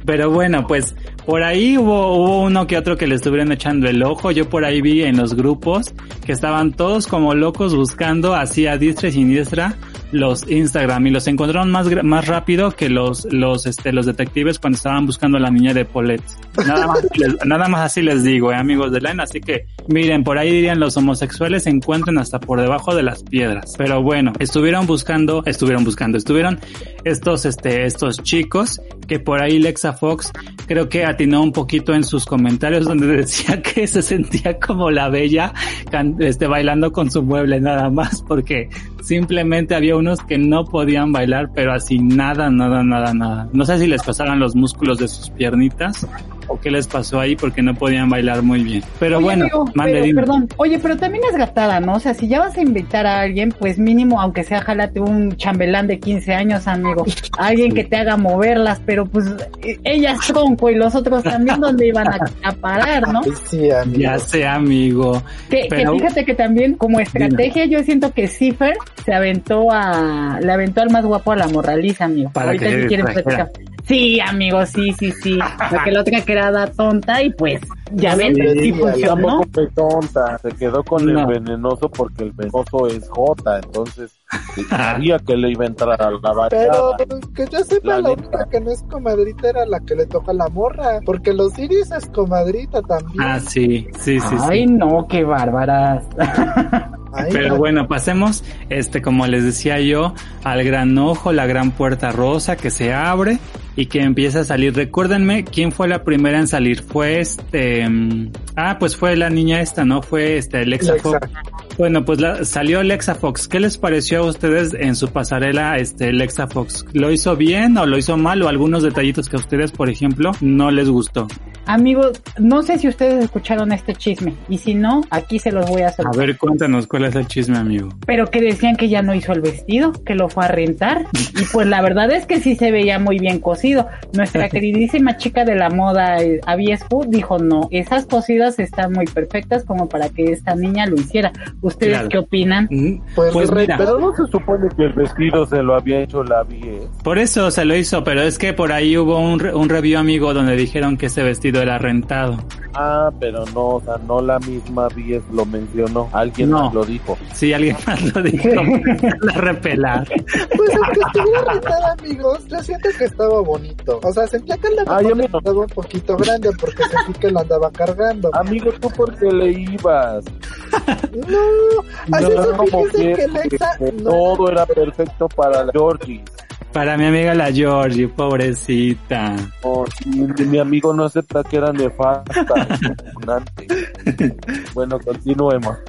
Pero bueno, pues por ahí hubo, hubo uno que otro que le estuvieron echando el ojo. Yo por ahí vi en los grupos que estaban todos como locos buscando así a diestra y siniestra los Instagram y los encontraron más más rápido que los los este los detectives cuando estaban buscando a la niña de Paulette. Nada más nada más así les digo, eh, amigos de Line, así que miren, por ahí dirían los homosexuales se encuentran hasta por debajo de las piedras. Pero bueno, estuvieron buscando, estuvieron buscando, estuvieron estos este estos chicos que por ahí Lexa Fox creo que atinó un poquito en sus comentarios donde decía que se sentía como la bella este bailando con su mueble nada más porque simplemente había unos que no podían bailar pero así nada nada nada nada no sé si les pasaban los músculos de sus piernitas o qué les pasó ahí porque no podían bailar muy bien pero Oye, bueno amigo, mande, pero, perdón, oye, pero también es gatada, ¿no? O sea, si ya vas a invitar a alguien, pues mínimo, aunque sea, jálate un chambelán de 15 años, amigo. Alguien que te haga moverlas, pero pues ella es tronco y los otros también, ¿dónde iban a, a parar, no? Sí, amigo. ya sé amigo Que, que fíjate que también como estrategia yo siento que Cipher se aventó a, le aventó al más guapo a la morraliza, amigo. Para Ahorita que si quieren platicar. Sí, amigo, sí, sí, sí. Porque la otra que era da tonta y pues Ya ven, Sí, sí funcionó. Fue tonta, se quedó con No. el venenoso porque el venenoso es J, entonces sabía que le iba a entrar a la Pero bachata. que yo sepa, La la, única que no es comadrita era la que le toca la morra. Porque los Iris es comadrita también. Ah, sí, sí, sí, Ay, sí. no, qué bárbaras. Ay, Pero la- bueno, pasemos, este, como les decía yo, al gran ojo, la gran puerta rosa que se abre y que empieza a salir. Recuérdenme quién fue la primera en salir. Fue este, mm, ah, pues fue la niña esta, ¿no? Fue este Alexa Alexa. Fox. Bueno, pues la- salió Alexa Fox. ¿Qué les pareció a ustedes en su pasarela, este, Alexa Fox? ¿Lo hizo bien o lo hizo mal o algunos detallitos que a ustedes, por ejemplo, no les gustó? Amigos, no sé si ustedes escucharon este chisme. Y si no, aquí se los voy a hacer. A ver, cuéntanos cuál es el chisme, amigo. Pero que decían que ya no hizo el vestido, que lo fue a rentar. Y pues la verdad es que sí se veía muy bien cosido. Nuestra queridísima chica de la moda, eh, Aviescu, dijo no, esas cosidas están muy perfectas como para que esta niña lo hiciera. ¿Ustedes Claro. qué opinan? Mm, Pues, Pues re- mira, Pero no se supone que el vestido se lo había hecho la vie. Por eso se lo hizo, pero es que por ahí hubo un, re- un review amigo donde dijeron que ese vestido era rentado. Ah, pero no, o sea, no la misma Vies lo mencionó, alguien No. más lo dijo. Sí, alguien más lo dijo. la repelar. Pues aunque estuviera rentada, amigos, yo siento que estaba bonito. O sea, sentía que mejor amigo. estaba un poquito grande porque sentí que la andaba cargando. Amigo, ¿tú por qué le ibas? No, así No, se como que que Alexa no. todo era perfecto para la Georgie. Para mi amiga la Georgie, pobrecita. Oh, mi, mi amigo no acepta que era nefasta. repugnante. bueno, continuemos.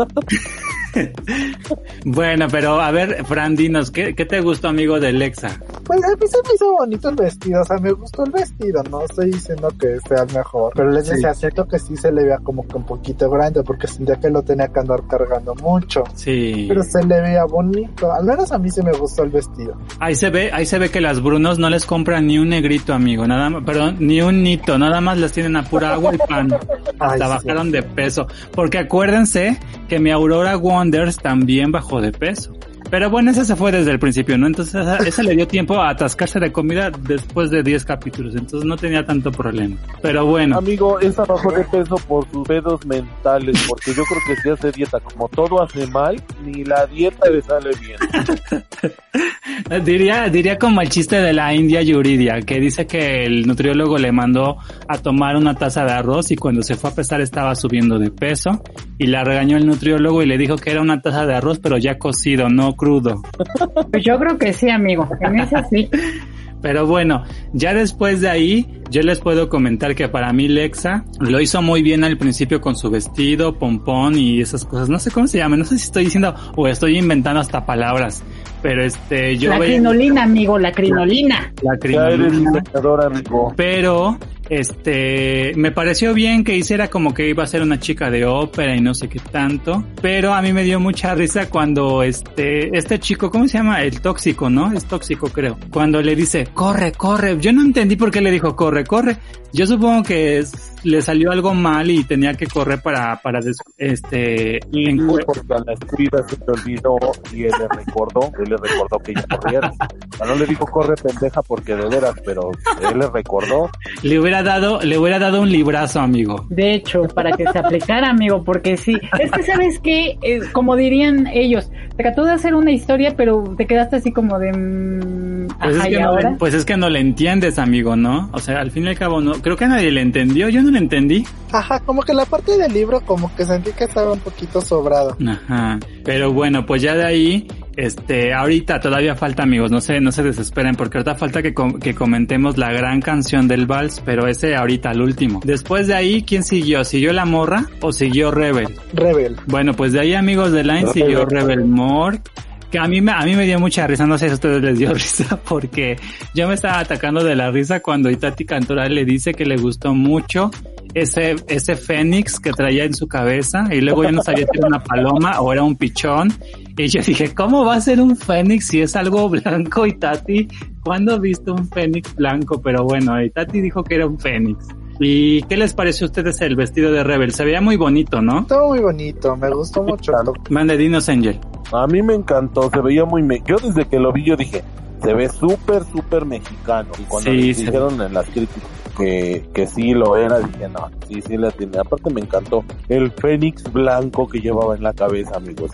Bueno, pero a ver, Fran, dinos, ¿qué, qué te gustó, amigo de Lexa? Pues a mí se me hizo bonito el vestido, o sea, me gustó el vestido, no estoy diciendo que sea el mejor, pero les Sí. decía, siento que sí se le veía como que un poquito grande, porque sentía que lo tenía que andar cargando mucho, Sí. pero se le veía bonito, al menos a mí sí me gustó el vestido. Ahí se ve, ahí se ve que las Brunos no les compran ni un negrito, amigo, nada más, perdón, ni un nito, nada más les tienen a pura agua y pan. Ay, Hasta sí. bajaron de peso. Porque acuérdense que mi Aurora Wonders también bajó de peso. Pero bueno, esa se fue desde el principio, ¿no? Entonces esa, esa le dio tiempo a atascarse de comida después de 10 capítulos. Entonces no tenía tanto problema. Pero bueno, Amigo, esa bajó de peso por sus pedos mentales, porque yo creo que si hace dieta, como todo hace mal, ni la dieta le sale bien. diría, diría como el chiste de la India Yuridia, que dice que el nutriólogo le mandó a tomar una taza de arroz y cuando se fue a pesar estaba subiendo de peso y la regañó el nutriólogo y le dijo que era una taza de arroz pero ya cocido, no crudo. Pues yo creo que sí, amigo. En ese sí. Pero bueno, ya después de ahí, yo les puedo comentar que para mí Lexa lo hizo muy bien al principio con su vestido, pompón y esas cosas. No sé cómo se llama, no sé si estoy diciendo o estoy inventando hasta palabras. Pero este, yo la veía crinolina, amigo, la crinolina. la crinolina. amigo. Pero, este, me pareció bien que hiciera como que iba a ser una chica de ópera y no sé qué tanto. Pero a mí me dio mucha risa cuando este, este chico, ¿cómo se llama? El tóxico, ¿no? Es tóxico, creo. Cuando le dice, corre, corre. Yo no entendí por qué le dijo, corre, corre. Yo supongo que es- le salió algo mal y tenía que correr para, para, des- este, Y a se te olvidó y él le recordó, él le recordó que ya corriera. O sea, no le dijo corre pendeja porque de veras, pero él le recordó. le hubiera dado, le hubiera dado un librazo, amigo. De hecho, para que se aplicara, amigo, porque sí. Es que, ¿sabes qué? Eh, como dirían ellos, trató de hacer una historia, pero te quedaste así como de... mm, Pues es, ajá, que ¿y no ahora? le, pues es que no le entiendes, amigo, ¿no? O sea, al fin y al cabo, no, creo que nadie le entendió, yo no le entendí. Ajá, como que la parte del libro como que sentí que estaba un poquito sobrado. Ajá. Pero bueno, pues ya de ahí, este, ahorita todavía falta, amigos, no se, no se desesperen, porque ahorita falta que, com- que comentemos la gran canción del vals, pero ese ahorita al último. Después de ahí, ¿quién siguió? ¿Siguió la morra o siguió Rebel? Rebel. Bueno, pues de ahí, amigos de Line, siguió Rebel More. A mí, me, a mí me dio mucha risa, no sé si a ustedes les dio risa, porque yo me estaba atacando de la risa cuando Itati Cantora le dice que le gustó mucho ese, ese fénix que traía en su cabeza, y luego yo no sabía si era una paloma o era un pichón, y yo dije, ¿cómo va a ser un fénix si es algo blanco, Itati? ¿Cuándo he visto un fénix blanco? Pero bueno, Itati dijo que era un fénix. ¿Y qué les pareció a ustedes el vestido de Rebel? Se veía muy bonito, ¿no? Estuvo muy bonito, me gustó mucho. Mande Dinos Angel. A mí me encantó, se veía muy... Me yo desde que lo vi yo dije, se ve súper, súper mexicano. Y cuando Sí, le se dijeron en las críticas, que, que sí lo era, dije, no, sí, sí la tiene. Aparte me encantó el fénix blanco que llevaba en la cabeza, amigos.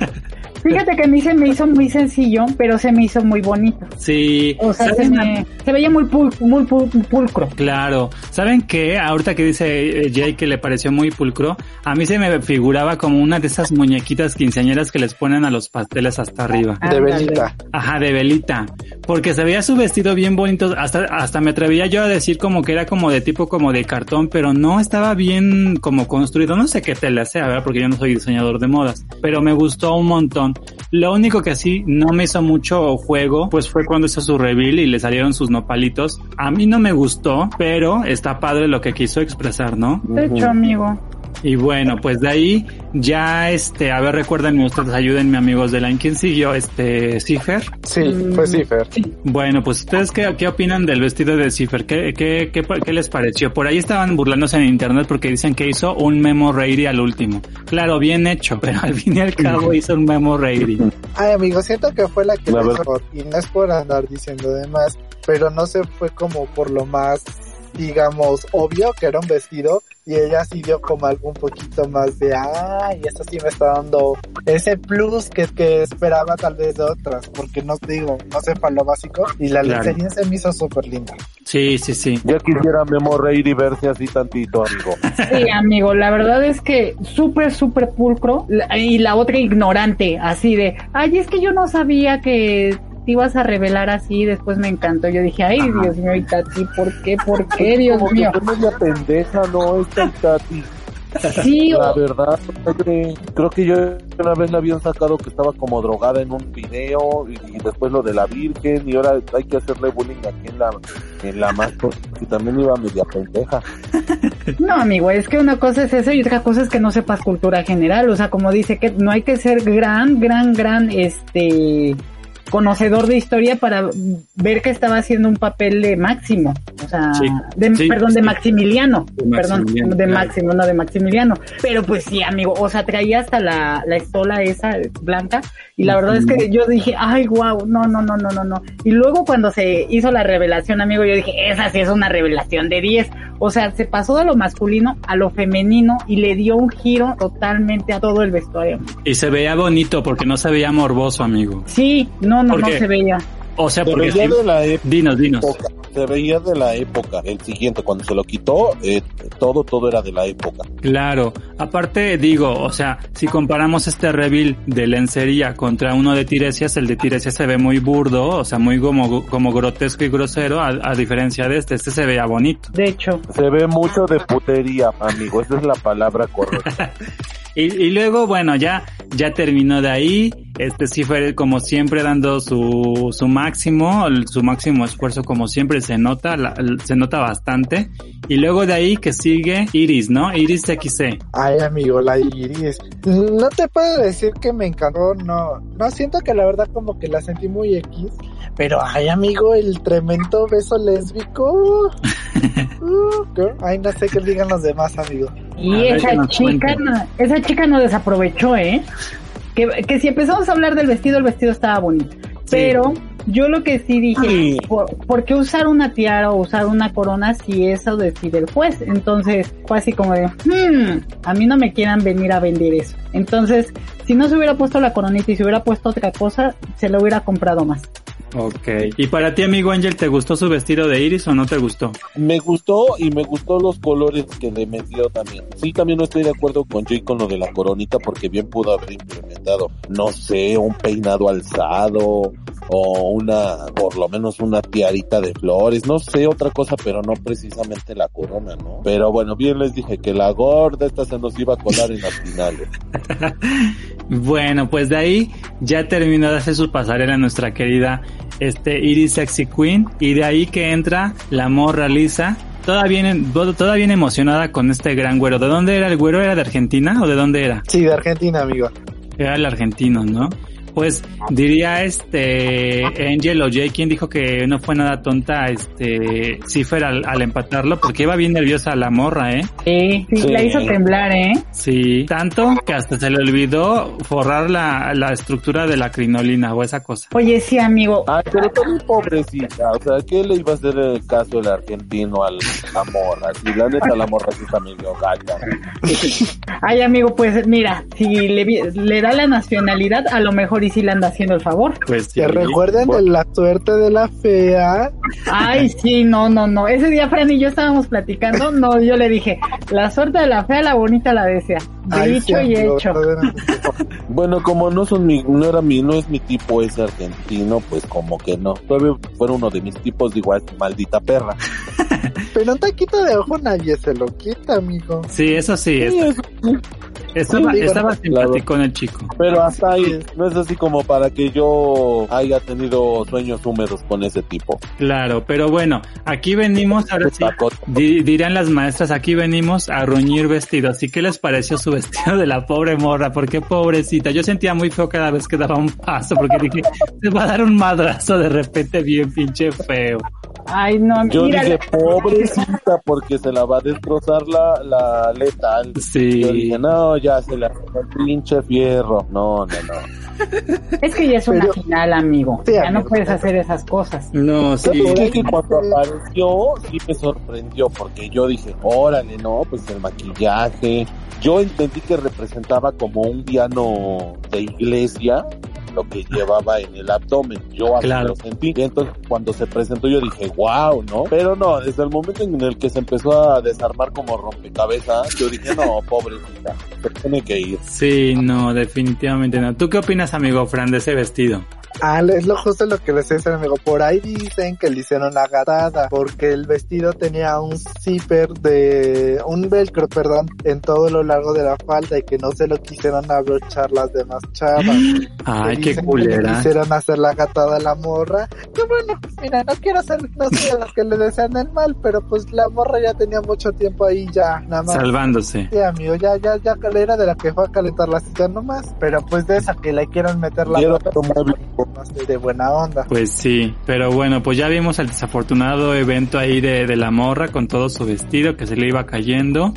Fíjate que a mí se me hizo muy sencillo, pero se me hizo muy bonito. Sí. O sea, se, me- se veía muy, pul- muy pul- pulcro. Claro. ¿Saben qué? Ahorita que dice eh, Jay que le pareció muy pulcro, a mí se me figuraba como una de esas muñequitas quinceañeras que les ponen a los pasteles hasta arriba. De velita. Ajá, de velita. Porque se veía su vestido bien bonito. Hasta, hasta me atrevía yo a decir como que era como de tipo como de cartón, pero no estaba bien como construido. No sé qué tela sea, ¿verdad? Porque yo no soy diseñador de modas. Pero me gustó un montón. Lo único que sí no me hizo mucho juego, pues fue cuando hizo su reveal y le salieron sus nopalitos. A mí no me gustó, pero está padre lo que quiso expresar, ¿no? De hecho, amigo. Y bueno, pues de ahí ya este, a ver, recuérdenme ustedes, ayúdenme amigos de Line. ¿Quién siguió? Este, Cifer. Sí, fue Cifer. Bueno, pues ustedes qué, qué opinan del vestido de Cifer? ¿Qué, qué, qué, qué les pareció? Por ahí estaban burlándose en internet porque dicen que hizo un memo reiri al último. Claro, bien hecho, pero al fin y al cabo hizo un memo reiri. Ay, amigo, siento que fue la que La mejor. Y no es por andar diciendo de más, pero no se fue como por lo más, digamos, obvio que era un vestido. Y ella sí dio como algo un poquito más de, ay, eso sí me está dando ese plus que, que esperaba tal vez de otras. Porque no te digo, no sepa lo básico. Y la Claro. lencería se me hizo súper linda. Sí, sí, sí. Ya quisiera Memo reír y verse así tantito, amigo. Sí, amigo, la verdad es que súper, súper pulcro. Y la otra ignorante, así de, ay, es que yo no sabía que te ibas a revelar así. Después me encantó. Yo dije, ay, Dios mío, y Tati, ¿por qué? ¿Por qué, Dios Como mío? que media pendeja, ¿no? Esta Tati. Sí, La verdad, creo que yo una vez la habían sacado que estaba como drogada en un video y, y después lo de la Virgen y ahora hay que hacerle bullying aquí en la en la más porque también iba media pendeja. No, amigo, es que una cosa es eso y otra cosa es que no sepas cultura general. O sea, como dice que no hay que ser gran, gran, gran, este, conocedor de historia para ver que estaba haciendo un papel de Máximo. O sea, Sí, de, sí, perdón, de. Maximiliano. De perdón, Maximiliano, de claro. Máximo, no de Maximiliano. Pero pues sí, amigo, o sea, traía hasta la, la estola esa blanca y la verdad es que yo dije, ay, wow, no, no, no, no, no, no. Y luego cuando se hizo la revelación, amigo, yo dije, esa sí es una revelación de 10. O sea, se pasó de lo masculino a lo femenino y le dio un giro totalmente a todo el vestuario. Y se veía bonito porque no se veía morboso, amigo. Sí, no, no, ¿Por no se veía. O sea, Se porque veía de la época. Dinos, dinos. Se veía de la época. El siguiente, cuando se lo quitó, eh, todo, todo era de la época. Claro, aparte digo, o sea, si comparamos este reveal de lencería contra uno de Tiresias, el de Tiresias se ve muy burdo, o sea, muy como, como grotesco y grosero, a, a diferencia de este, este se veía bonito. De hecho, Se ve mucho de putería, amigo. Esa es la palabra correcta. Y, y luego, bueno, ya, ya terminó de ahí, este sí fue como siempre dando su, su máximo, su máximo esfuerzo como siempre se nota, la- se nota bastante. Y luego de ahí que sigue Iris, ¿no? Iris XC. Ay, amigo, la Iris. No te puedo decir que me encantó, no. No siento que la verdad como que la sentí muy X. Pero, ay, amigo, el tremendo beso lésbico. Uh, ay, no sé qué digan los demás, amigo. Y esa chica, no, esa chica no desaprovechó, ¿eh? Que, que si empezamos a hablar del vestido, el vestido estaba bonito. Pero yo lo que sí dije, Sí. ¿por, por qué usar una tiara o usar una corona si eso decide el juez? Entonces fue así como de, hmm, a mí no me quieran venir a vender eso. Entonces, si no se hubiera puesto la coronita y se hubiera puesto otra cosa, se lo hubiera comprado más. Ok. ¿Y para ti, amigo Ángel, te gustó su vestido de Iris o no te gustó? Me gustó y me gustó los colores que le metió también. Sí, también no estoy de acuerdo con Jay con lo de la coronita porque bien pudo haber implementado, no sé, un peinado alzado o una, por lo menos una tiarita de flores, no sé, otra cosa, pero no precisamente la corona, ¿no? Pero bueno, bien les dije que la gorda esta se nos iba a colar en las finales. Bueno, pues de ahí ya terminó de hacer su pasarela nuestra querida este Iris Sexy Queen y de ahí que entra la morra lisa. Toda bien, toda bien emocionada con este gran güero. ¿De dónde era el güero? ¿Era de Argentina o de dónde era? Sí, de Argentina, amigo. Era el argentino, ¿no? Pues diría este Angel o Jay quien dijo que no fue nada tonta este Cipher al, al empatarlo porque iba bien nerviosa la morra, ¿eh? Sí, sí, Sí. la hizo temblar, ¿eh? Sí, tanto que hasta se le olvidó forrar la, la estructura de la crinolina o esa cosa. Oye, sí, amigo. Ay, pero también pobrecita, o sea, ¿qué le iba a hacer el caso el argentino al la morra? Si la neta la morra sí medio gacha. Ay, amigo, pues mira, si le, vi- le da la nacionalidad, a lo mejor sí le anda haciendo el favor. Pues sí. Que recuerden de la suerte de la fea. Ay, sí, no, no, no. Ese día Fran y yo estábamos platicando. No, yo le dije, la suerte de la fea, la bonita la desea. Ay, Dicho sí, y hecho. Bueno, como no son mi, no era mi, no es mi tipo ese argentino, pues como que no. Todavía fuera uno de mis tipos, digo, "Ay, maldita perra. Pero un taquito de ojo nadie se lo quita, amigo. Sí, eso sí, es- Sí, eso sí. Estaba, Sí, estaba simpático el chico. Pero hasta ahí, no es así como para que yo haya tenido sueños húmedos con ese tipo. Claro, pero bueno, aquí venimos, ahora sí, Taco- di- dirán las maestras, aquí venimos a ruñir vestidos. ¿Y qué les pareció su vestido de la pobre morra? ¿Por qué pobrecita? Yo sentía muy feo cada vez que daba un paso, porque dije, se va a dar un madrazo de repente bien pinche feo. Ay, no, Yo mira, dije, pobrecita, porque se la va a destrozar la, la letal. Sí. Yo dije, no, ya se la el pinche fierro. No, no, no. es que ya es una Pero- final, amigo. Sí, ya no amigo. puedes hacer esas cosas. No, Sí, sí. es que cuando apareció, sí me sorprendió, porque yo dije, órale, no, pues el maquillaje. Yo entendí que representaba como un piano de iglesia, lo que llevaba en el abdomen. Yo así Claro. lo sentí. Y entonces cuando se presentó yo dije, wow, ¿no? Pero no, desde el momento en el que se empezó a desarmar como rompecabezas, yo dije, no, pobrecita, se tiene que ir. Sí, no, definitivamente no. ¿Tú qué opinas, amigo Fran, de ese vestido? Ah, es lo justo lo que les decía, amigo. Por ahí dicen que le hicieron la gatada porque el vestido tenía un zipper de un velcro, perdón, en todo lo largo de la falda y que no se lo quisieron abrochar las demás chavas. Ay, Que qué dicen que le culera. quisieron hacer la gatada a la morra. Que bueno, mira, no quiero ser, no soy de los que le desean el mal, pero pues la morra ya tenía mucho tiempo ahí ya, nada más. Salvándose. Sí, amigo, ya, ya, ya era de la que fue a calentar la silla nomás. Pero pues de esa que le quieren meter la Quiero de buena onda. Pues sí, pero bueno, pues ya vimos el desafortunado evento ahí de, de la morra con todo su vestido que se le iba cayendo.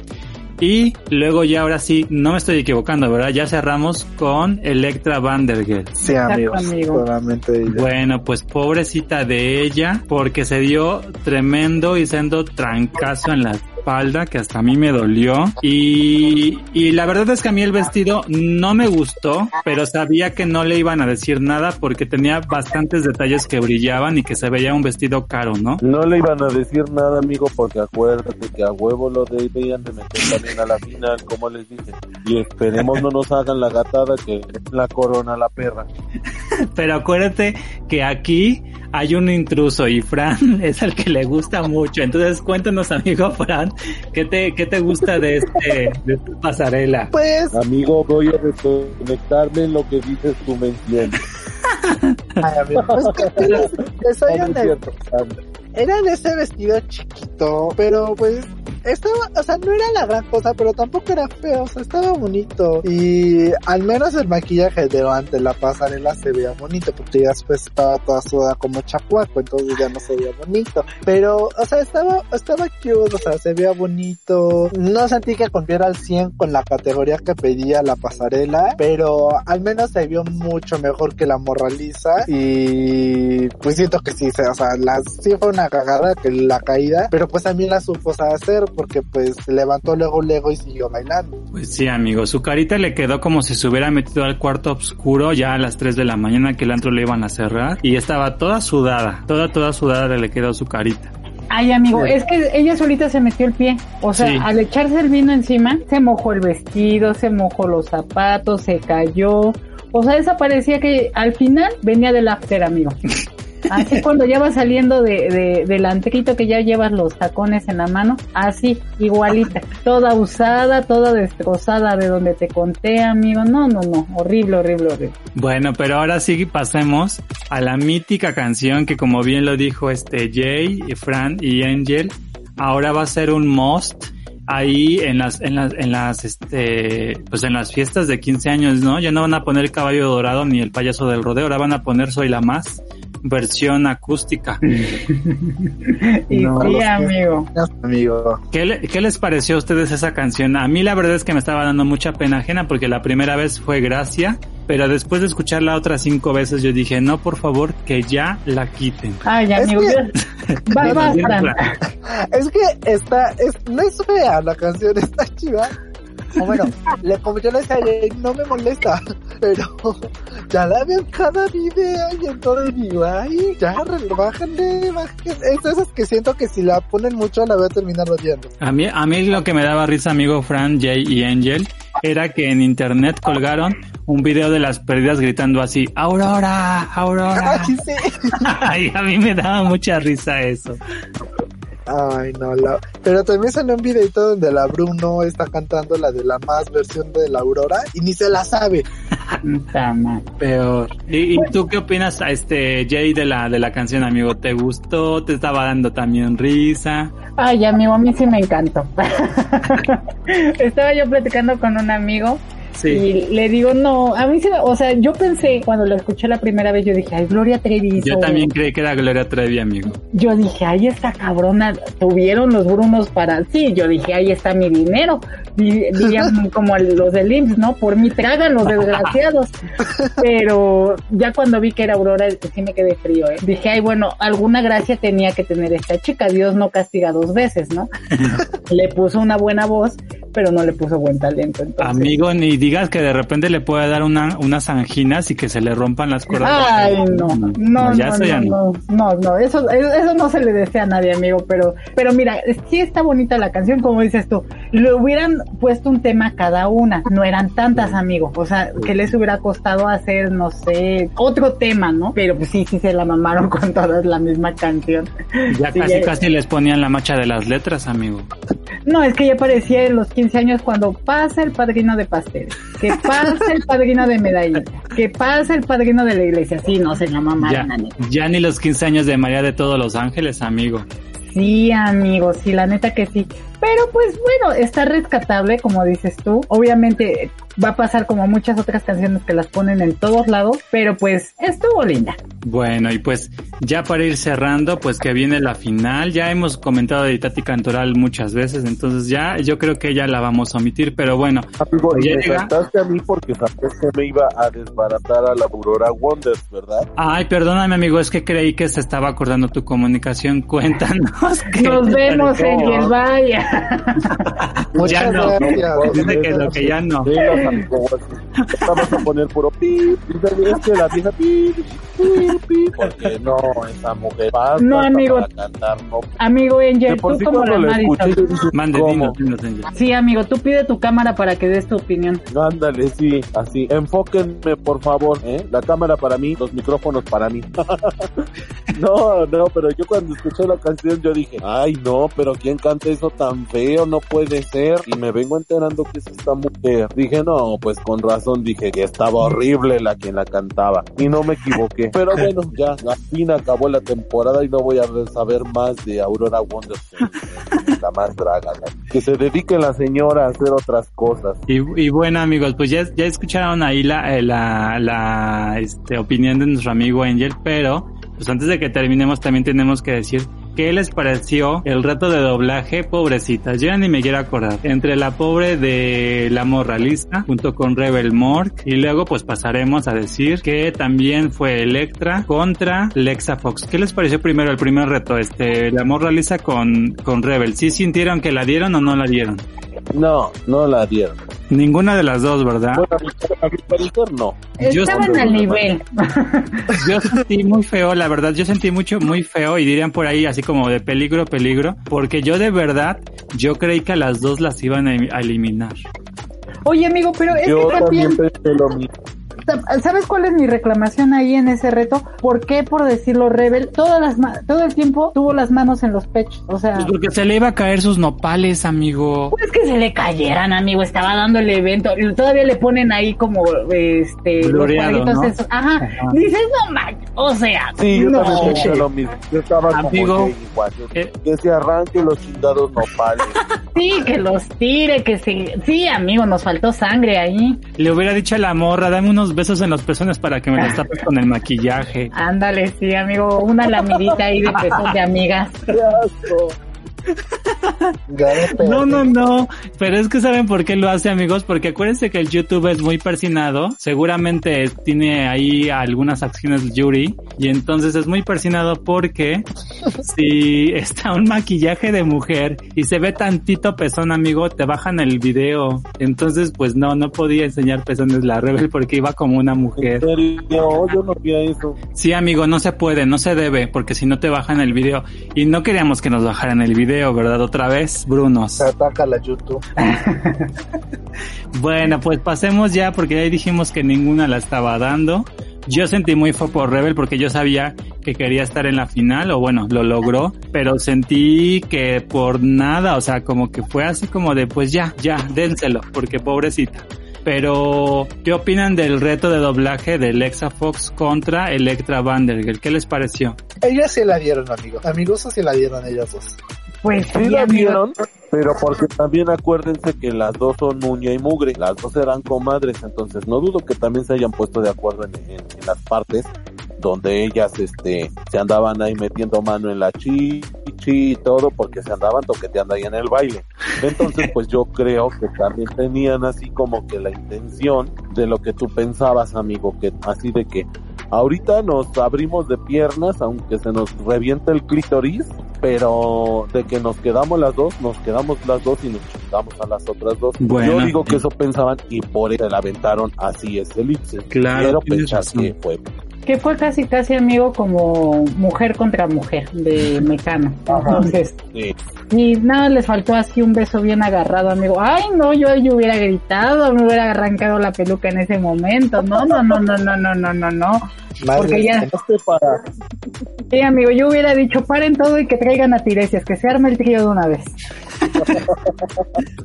Y luego ya ahora sí, no me estoy equivocando, ¿verdad? Ya cerramos con Electra Vandergeld. Sí, amigos, amigo. solamente ella. Bueno, pues pobrecita de ella, porque se dio tremendo y sendo trancazo en la espalda, que hasta a mí me dolió. Y, y la verdad es que a mí el vestido no me gustó, pero sabía que no le iban a decir nada porque tenía bastantes detalles que brillaban y que se veía un vestido caro, ¿no? No le iban a decir nada, amigo, porque acuérdate que a huevo lo debían de meter también a la final, como les dije. Y esperemos no nos hagan la gatada que la corona la perra. Pero acuérdate que aquí hay un intruso y Fran es el que le gusta mucho. Entonces cuéntanos, amigo Fran, ¿qué te, qué te gusta de este, de esta pasarela? Pues, Amigo, voy a desconectarme en lo que dices tu mención. ay, amigo, pues que te- te soy No, no es honesto. cierto. Era de ese vestido chiquito, pero pues estaba, o sea, no era la gran cosa, pero tampoco era feo, o sea, estaba bonito. Y al menos el maquillaje de ante la pasarela se veía bonito, porque ya después estaba toda sudada como chapuaco, entonces ya no se veía bonito. Pero, o sea, estaba, estaba cute, o sea, se veía bonito. No sentí que cumpliera al 100 con la categoría que pedía la pasarela, pero al menos se vio mucho mejor que la morraliza. Y pues siento que sí, o sea, la, sí fue una cagada que la caída, pero pues también la supo hacer porque pues se levantó luego luego y siguió bailando. Pues sí, amigo, su carita le quedó como si se hubiera metido al cuarto oscuro ya a las 3 de la mañana que el antro le iban a cerrar y estaba toda sudada, toda, toda sudada le quedó su carita. Ay, amigo, es que ella solita se metió el pie. O sea, Sí. al echarse el vino encima, se mojó el vestido, se mojó los zapatos, se cayó. O sea, esa parecía que al final venía del after, amigo. Así cuando ya vas saliendo de, de, del que ya llevas los tacones en la mano, así, igualita. Toda usada, toda destrozada de donde te conté, amigo. No, no, no. Horrible, horrible, horrible. Bueno, pero ahora sí pasemos a la mítica canción que como bien lo dijo este Jay, Fran y Angel, ahora va a ser un must ahí en las, en las, en las, este, pues en las fiestas de 15 años, ¿no? Ya no van a poner el caballo dorado ni el payaso del rodeo, ahora van a poner Soy la más versión acústica. y No, sí, los que- amigo. amigo. ¿Qué, le- ¿Qué les pareció a ustedes esa canción? A mí la verdad es que me estaba dando mucha pena ajena porque la primera vez fue gracia, pero después de escucharla otras cinco veces yo dije, no, por favor, que ya la quiten. Ay, Es amigo. que- Va, Fran. Fran. Es que está, es, no es fea la canción, está chida. O bueno, le, como yo le decía, ayer, no me molesta, pero ya la veo cada video y en todo y digo, ay, ya, bájale, bájale. Es de esas que siento que si la ponen mucho la voy a terminar odiando. A mí, a mí lo que me daba risa, amigo Fran, Jay y Angel, era que en internet colgaron un video de las perdidas gritando así, Aurora, Aurora. Ay, sí. Ay, a mí me daba mucha risa eso. Ay, no, la... pero también salió un videito donde la Bruno está cantando la de la más versión de la Aurora y ni se la sabe. Peor. ¿Y, y tú qué opinas, este, Jay, de la, de la canción, amigo? ¿Te gustó? ¿Te estaba dando también risa? Ay, amigo, a mí sí me encantó. Estaba yo platicando con un amigo Sí. y le digo, no, a mí sí, me- o sea, yo pensé, cuando lo escuché la primera vez, yo dije, ay, Gloria Trevi Yo también creí que era Gloria Trevi, amigo. Yo dije, ahí esta cabrona, tuvieron los Brunos para, sí, yo dije, ahí está mi dinero, Di- dirían como los del IMSS, ¿no? Por mí tragan los desgraciados. Pero ya cuando vi que era Aurora, sí me quedé frío, ¿eh? Dije, ay, bueno, alguna gracia tenía que tener esta chica, Dios no castiga dos veces, ¿no? le puso una buena voz, pero no le puso buen talento. Entonces. Amigo, ni digas que de repente le puede dar una, unas anginas y que se le rompan las cuerdas. Ay, no, no, no, ya no, ya no, no, no, eso, eso no se le desea a nadie, amigo, pero, pero mira, sí está bonita la canción, como dices tú, le hubieran puesto un tema cada una, no eran tantas, amigo, o sea, que les hubiera costado hacer, no sé, otro tema, ¿no? Pero pues sí, sí se la mamaron con todas la misma canción. Ya Sí, casi, ya- casi les ponían la macha de las letras, amigo. No, es que ya parecía en los 15 años cuando pasa el padrino de pastel, que pasa el padrino de medallita, que pasa el padrino de la iglesia, sí, no se la mamaron, Ya, amigo. ya ni los 15 años de María de todos los ángeles, amigo. Sí, amigos, sí, la neta que sí. Pero pues bueno, está rescatable, como dices tú. Obviamente va a pasar como muchas otras canciones que las ponen en todos lados, pero pues estuvo linda. Bueno, y pues ya para ir cerrando, pues que viene la final. Ya hemos comentado de Tati Cantoral muchas veces, entonces ya yo creo que ya la vamos a omitir, pero bueno. Amigo, y Ya me llega. saltaste a mí porque sabes que me iba a desbaratar a la Aurora Wonders, ¿verdad? Ay, perdóname, amigo, es que creí que se estaba acordando tu comunicación. Cuéntanos. ¿qué Nos vemos, pareció? Angel, vaya. Ya no. Dice que lo que ya no. Vamos a poner puro pip, y es que la vieja pip, porque no, esa mujer pasa No, amigo. para cantar, no. Amigo Angel, tú sí como la. Sí, amigo, tú pide tu cámara para que des tu opinión. Ándale, sí, así. Enfóquenme, por favor, ¿eh? La cámara para mí, los micrófonos para mí. no, no, pero yo cuando escuché la canción yo dije, ay, no, pero ¿quién canta eso tan feo? No puede ser. Y me vengo enterando que es esta mujer. Dije, no, pues con razón dije que estaba horrible la quien la cantaba. Y no me equivoqué. Pero bueno, ya, al fin acabó la temporada y no voy a saber más de Aurora Wonders. La más draga. ¿no? Que se dedique la señora a hacer otras cosas. Y, y bueno amigos, pues ya, ya escucharon ahí la, eh, la, la este, opinión de nuestro amigo Angel, pero pues antes de que terminemos también tenemos que decir qué les pareció el reto de doblaje, pobrecitas, yo ya ni me quiero acordar, entre la pobre de la morralista junto con Rebel Mork y luego pues pasaremos a decir que también fue Electra contra Lexa Fox. ¿Qué les pareció primero el primer reto? Este, la morralista con, con Rebel, ¿sí sintieron que la dieron o no la dieron? No, no la dieron. Ninguna de las dos, ¿verdad? Bueno, a mi, a mi parecer no. Yo Estaban al nivel. Yo sentí muy feo, la verdad, yo sentí mucho, muy feo y dirían por ahí así como de peligro, peligro, porque yo de verdad, yo creí que a las dos las iban a, a eliminar. Oye, amigo, pero es Yo que también, también pensé lo mismo. ¿Sabes cuál es mi reclamación ahí en ese reto? ¿Por qué, por decirlo, Rebel, todas las ma- todo el tiempo tuvo las manos en los pechos? O sea, Pues porque se le iba a caer sus nopales, amigo. pues que se le cayeran, amigo, estaba dando el evento, y todavía le ponen ahí como, este, los cuadritos ¿no? esos. Ajá. Ajá. dices, no manches. O sea, Sí, yo no. también pensé lo mismo. Yo estaba Amigo, como igual. Yo- eh. Que se arranque los chingados nopales. Sí, que los tire, que se... Sí, amigo, nos faltó sangre ahí. Le hubiera dicho a la morra, dame unos besos en los pezones para que me los tapes con el maquillaje. Ándale, sí, amigo, una lamidita ahí de pesos de amigas. No, no, no. Pero es que saben por qué lo hace, amigos. Porque acuérdense que el YouTube es muy persinado. Seguramente tiene ahí algunas acciones Yuri. Y entonces es muy persinado porque si está un maquillaje de mujer y se ve tantito pezón, amigo, te bajan el video. Entonces, pues no, no podía enseñar pezones la Rebel porque iba como una En mujer. serio, yo no vi eso. Sí, amigo, no se puede, no se debe, porque si no te bajan el video. Y no queríamos que nos bajaran el video, ¿verdad? Otra vez, Brunos. Se ataca la YouTube. Bueno, pues pasemos ya porque ya dijimos que ninguna la estaba dando. Yo sentí muy fue por Rebel porque yo sabía que quería estar en la final o bueno, lo logró, pero sentí que por nada, o sea, como que fue así como de pues ya, ya, dénselo, porque pobrecita. Pero, ¿qué opinan del reto de doblaje de Alexa Fox contra Electra Vandergirl? ¿Qué les pareció? Ellas se la dieron, amigo. Amigos, se la dieron ellas dos. Pues Sí la vieron, pero porque también acuérdense que las dos son uña y mugre, las dos eran comadres, entonces no dudo que también se hayan puesto de acuerdo en, en- en las partes donde ellas este se andaban ahí metiendo mano en la chichi y todo porque se andaban toqueteando ahí en el baile. Entonces pues yo creo que también tenían así como que la intención de lo que tú pensabas, amigo, que así de que ahorita nos abrimos de piernas aunque se nos reviente el clítoris, pero de que nos quedamos las dos, nos quedamos las dos y nos chingamos a las otras dos. Bueno. Yo digo que eso pensaban y por eso la aventaron así es elipse. Claro, Quiero pensar razón. que fue Que fue casi, casi amigo como mujer contra mujer de Mecano. Entonces, sí. y nada, les faltó así un beso bien agarrado, amigo. Ay, no, yo, yo hubiera gritado, me hubiera arrancado la peluca en ese momento. No, no, no, no, no, no, no, no, no. Más Porque ya- para Sí, amigo, yo hubiera dicho, paren todo y que traigan a Tiresias, que se arme el trío de una vez.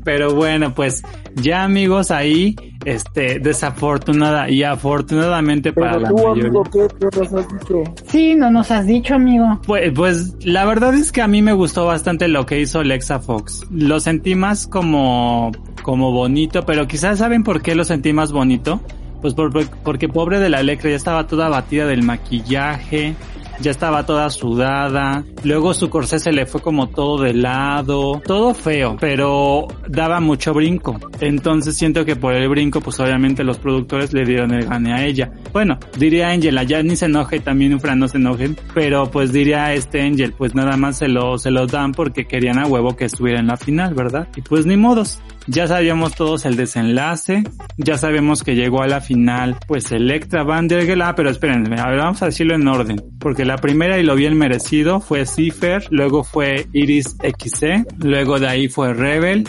Pero bueno, pues ya amigos ahí, este, desafortunada y afortunadamente para Pero la tú, mayoría. amigo, ¿qué, ¿qué nos has dicho? Sí, no nos has dicho, amigo. Pues, pues la verdad es que a mí me gustó bastante lo que hizo Lexa Fox. Lo sentí más como, como bonito, pero quizás saben por qué lo sentí más bonito. Pues por- por- porque pobre de la Electra ya estaba toda batida del maquillaje, ya estaba toda sudada, luego su corsé se le fue como todo de lado, todo feo, pero daba mucho brinco. Entonces siento que por el brinco, pues obviamente los productores le dieron el gane a ella. Bueno, diría Angela, ya ni se enoje, también Fran no se enojen, pero pues diría este Angel, pues nada más se lo, se lo dan porque querían a huevo que estuviera en la final, ¿verdad? Y pues ni modos. Ya sabíamos todos el desenlace, ya sabemos que llegó a la final, pues Electra Vandergel, ah, pero espérenme, vamos a decirlo en orden, porque la primera y lo bien merecido fue Cipher, luego fue Iris XC, luego de ahí fue Rebel,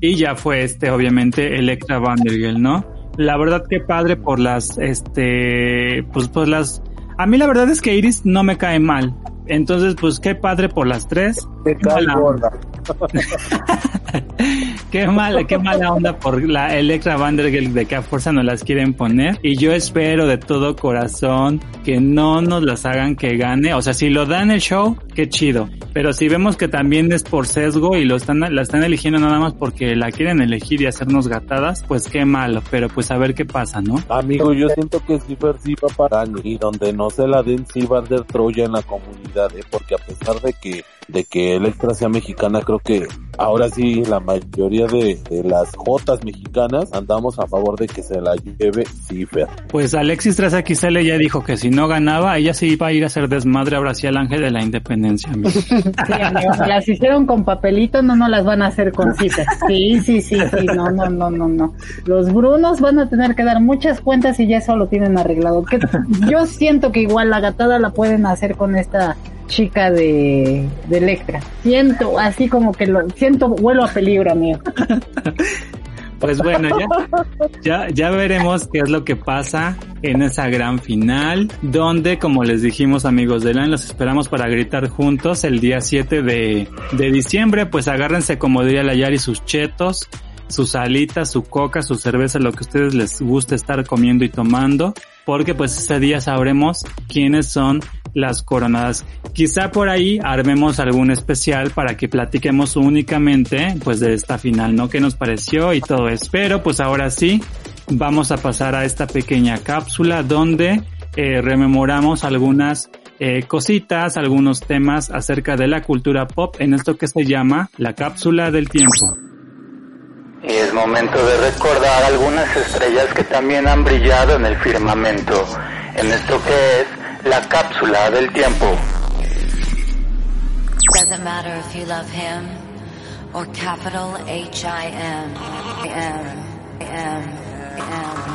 y ya fue este, obviamente, Electra Vandergel, ¿no? La verdad que padre por las, este, pues, pues las, a mí la verdad es que Iris no me cae mal, entonces, pues qué padre por las tres. Te cae gorda. Qué mala, qué mala onda por la Electra Vandergel de que a fuerza nos las quieren poner. Y yo espero de todo corazón que no nos las hagan que gane. O sea, si lo dan el show, qué chido. Pero si vemos que también es por sesgo y lo están, la están eligiendo nada más porque la quieren elegir y hacernos gatadas, pues qué malo. Pero pues a ver qué pasa, ¿no? Amigo, yo siento que sí va para y donde no se la den sí va a Troya en la comunidad, ¿eh? porque a pesar de que de que Electra sea mexicana, creo que ahora sí la mayoría de, de las Jotas mexicanas andamos a favor de que se la lleve Ciber. Pues Alexis 3XL ya dijo que si no ganaba, ella sí iba a ir a hacer desmadre ahora sí al ángel de la independencia. amigo. Sí, amigo, las hicieron con papelito, no nos las van a hacer con citas. Sí, sí, sí, sí, no, no, no, no, no. Los Brunos van a tener que dar muchas cuentas y ya eso lo tienen arreglado. Que yo siento que igual la gatada la pueden hacer con esta chica de, de Electra. Siento, así como que lo, siento, vuelo a peligro, amigo. Pues bueno, ya, ya, ya veremos qué es lo que pasa en esa gran final, donde, como les dijimos amigos de LAN, los esperamos para gritar juntos el día 7 de, de diciembre, pues agárrense como diría la Yari sus chetos, su salita, su coca, su cerveza, lo que ustedes les guste estar comiendo y tomando, porque pues ese día sabremos quiénes son las coronadas. Quizá por ahí armemos algún especial para que platiquemos únicamente pues de esta final, ¿no? ¿Qué nos pareció y todo eso? Pero pues ahora sí, vamos a pasar a esta pequeña cápsula donde eh, rememoramos algunas eh, cositas, algunos temas acerca de la cultura pop en esto que se llama la cápsula del tiempo. Y es momento de recordar algunas estrellas que también han brillado en el firmamento, en esto que es la cápsula del tiempo. Doesn't matter if you love him or capital H I M M M M.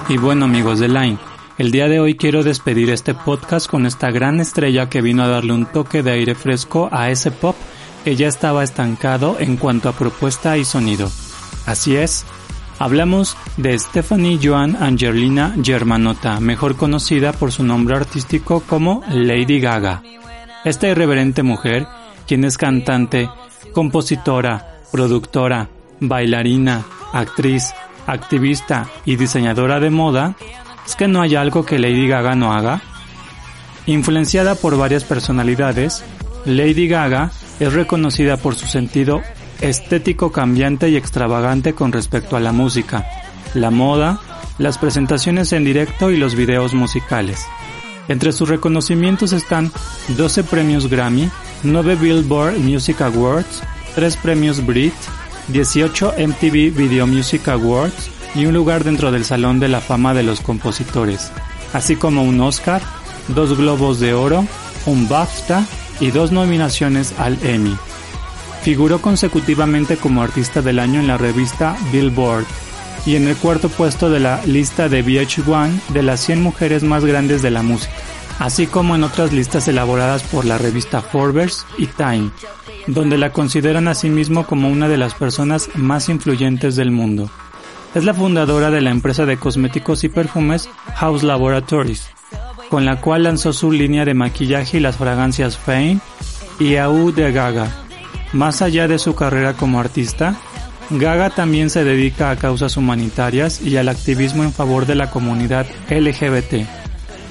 Y bueno amigos de Line, el día de hoy quiero despedir este podcast con esta gran estrella que vino a darle un toque de aire fresco a ese pop que ya estaba estancado en cuanto a propuesta y sonido. Así es, hablamos de Stephanie Joan Angelina Germanota, mejor conocida por su nombre artístico como Lady Gaga. Esta irreverente mujer, quien es cantante, compositora, productora, bailarina, actriz, activista y diseñadora de moda, ¿es que no hay algo que Lady Gaga no haga? Influenciada por varias personalidades, Lady Gaga es reconocida por su sentido estético cambiante y extravagante con respecto a la música, la moda, las presentaciones en directo y los videos musicales. Entre sus reconocimientos están 12 premios Grammy, 9 Billboard Music Awards, 3 premios Brit, 18 MTV Video Music Awards y un lugar dentro del Salón de la Fama de los Compositores, así como un Oscar, dos Globos de Oro, un BAFTA y dos nominaciones al Emmy. Figuró consecutivamente como artista del año en la revista Billboard y en el cuarto puesto de la lista de VH1 de las 100 mujeres más grandes de la música, así como en otras listas elaboradas por la revista Forbes y Time, donde la consideran a sí mismo como una de las personas más influyentes del mundo. Es la fundadora de la empresa de cosméticos y perfumes House Laboratories, con la cual lanzó su línea de maquillaje y las fragancias Fame y Au de Gaga. Más allá de su carrera como artista, Gaga también se dedica a causas humanitarias y al activismo en favor de la comunidad LGBT.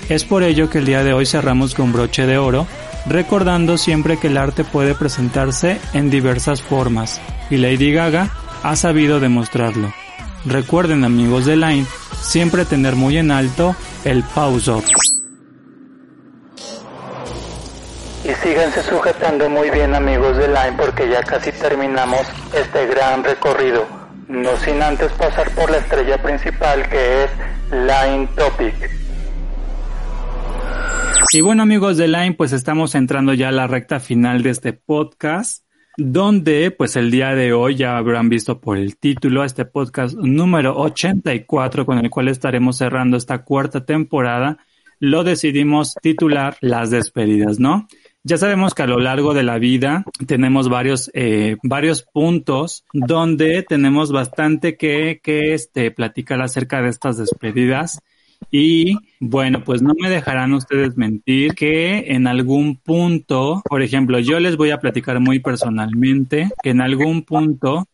Es por ello que el día de hoy cerramos con broche de oro, recordando siempre que el arte puede presentarse en diversas formas, y Lady Gaga ha sabido demostrarlo. Recuerden amigos de Line, siempre tener muy en alto el pause up. Y síganse sujetando muy bien amigos de Line porque ya casi terminamos este gran recorrido. No sin antes pasar por la estrella principal que es Line Topic. Y bueno amigos de Line, pues estamos entrando ya a la recta final de este podcast, donde pues el día de hoy ya habrán visto por el título este podcast número 84 con el cual estaremos cerrando esta cuarta temporada, lo decidimos titular Las despedidas, ¿no? Ya sabemos que a lo largo de la vida tenemos varios, eh, varios puntos donde tenemos bastante que, que este, platicar acerca de estas despedidas. Y bueno, pues no me dejarán ustedes mentir que en algún punto, por ejemplo, yo les voy a platicar muy personalmente que en algún punto,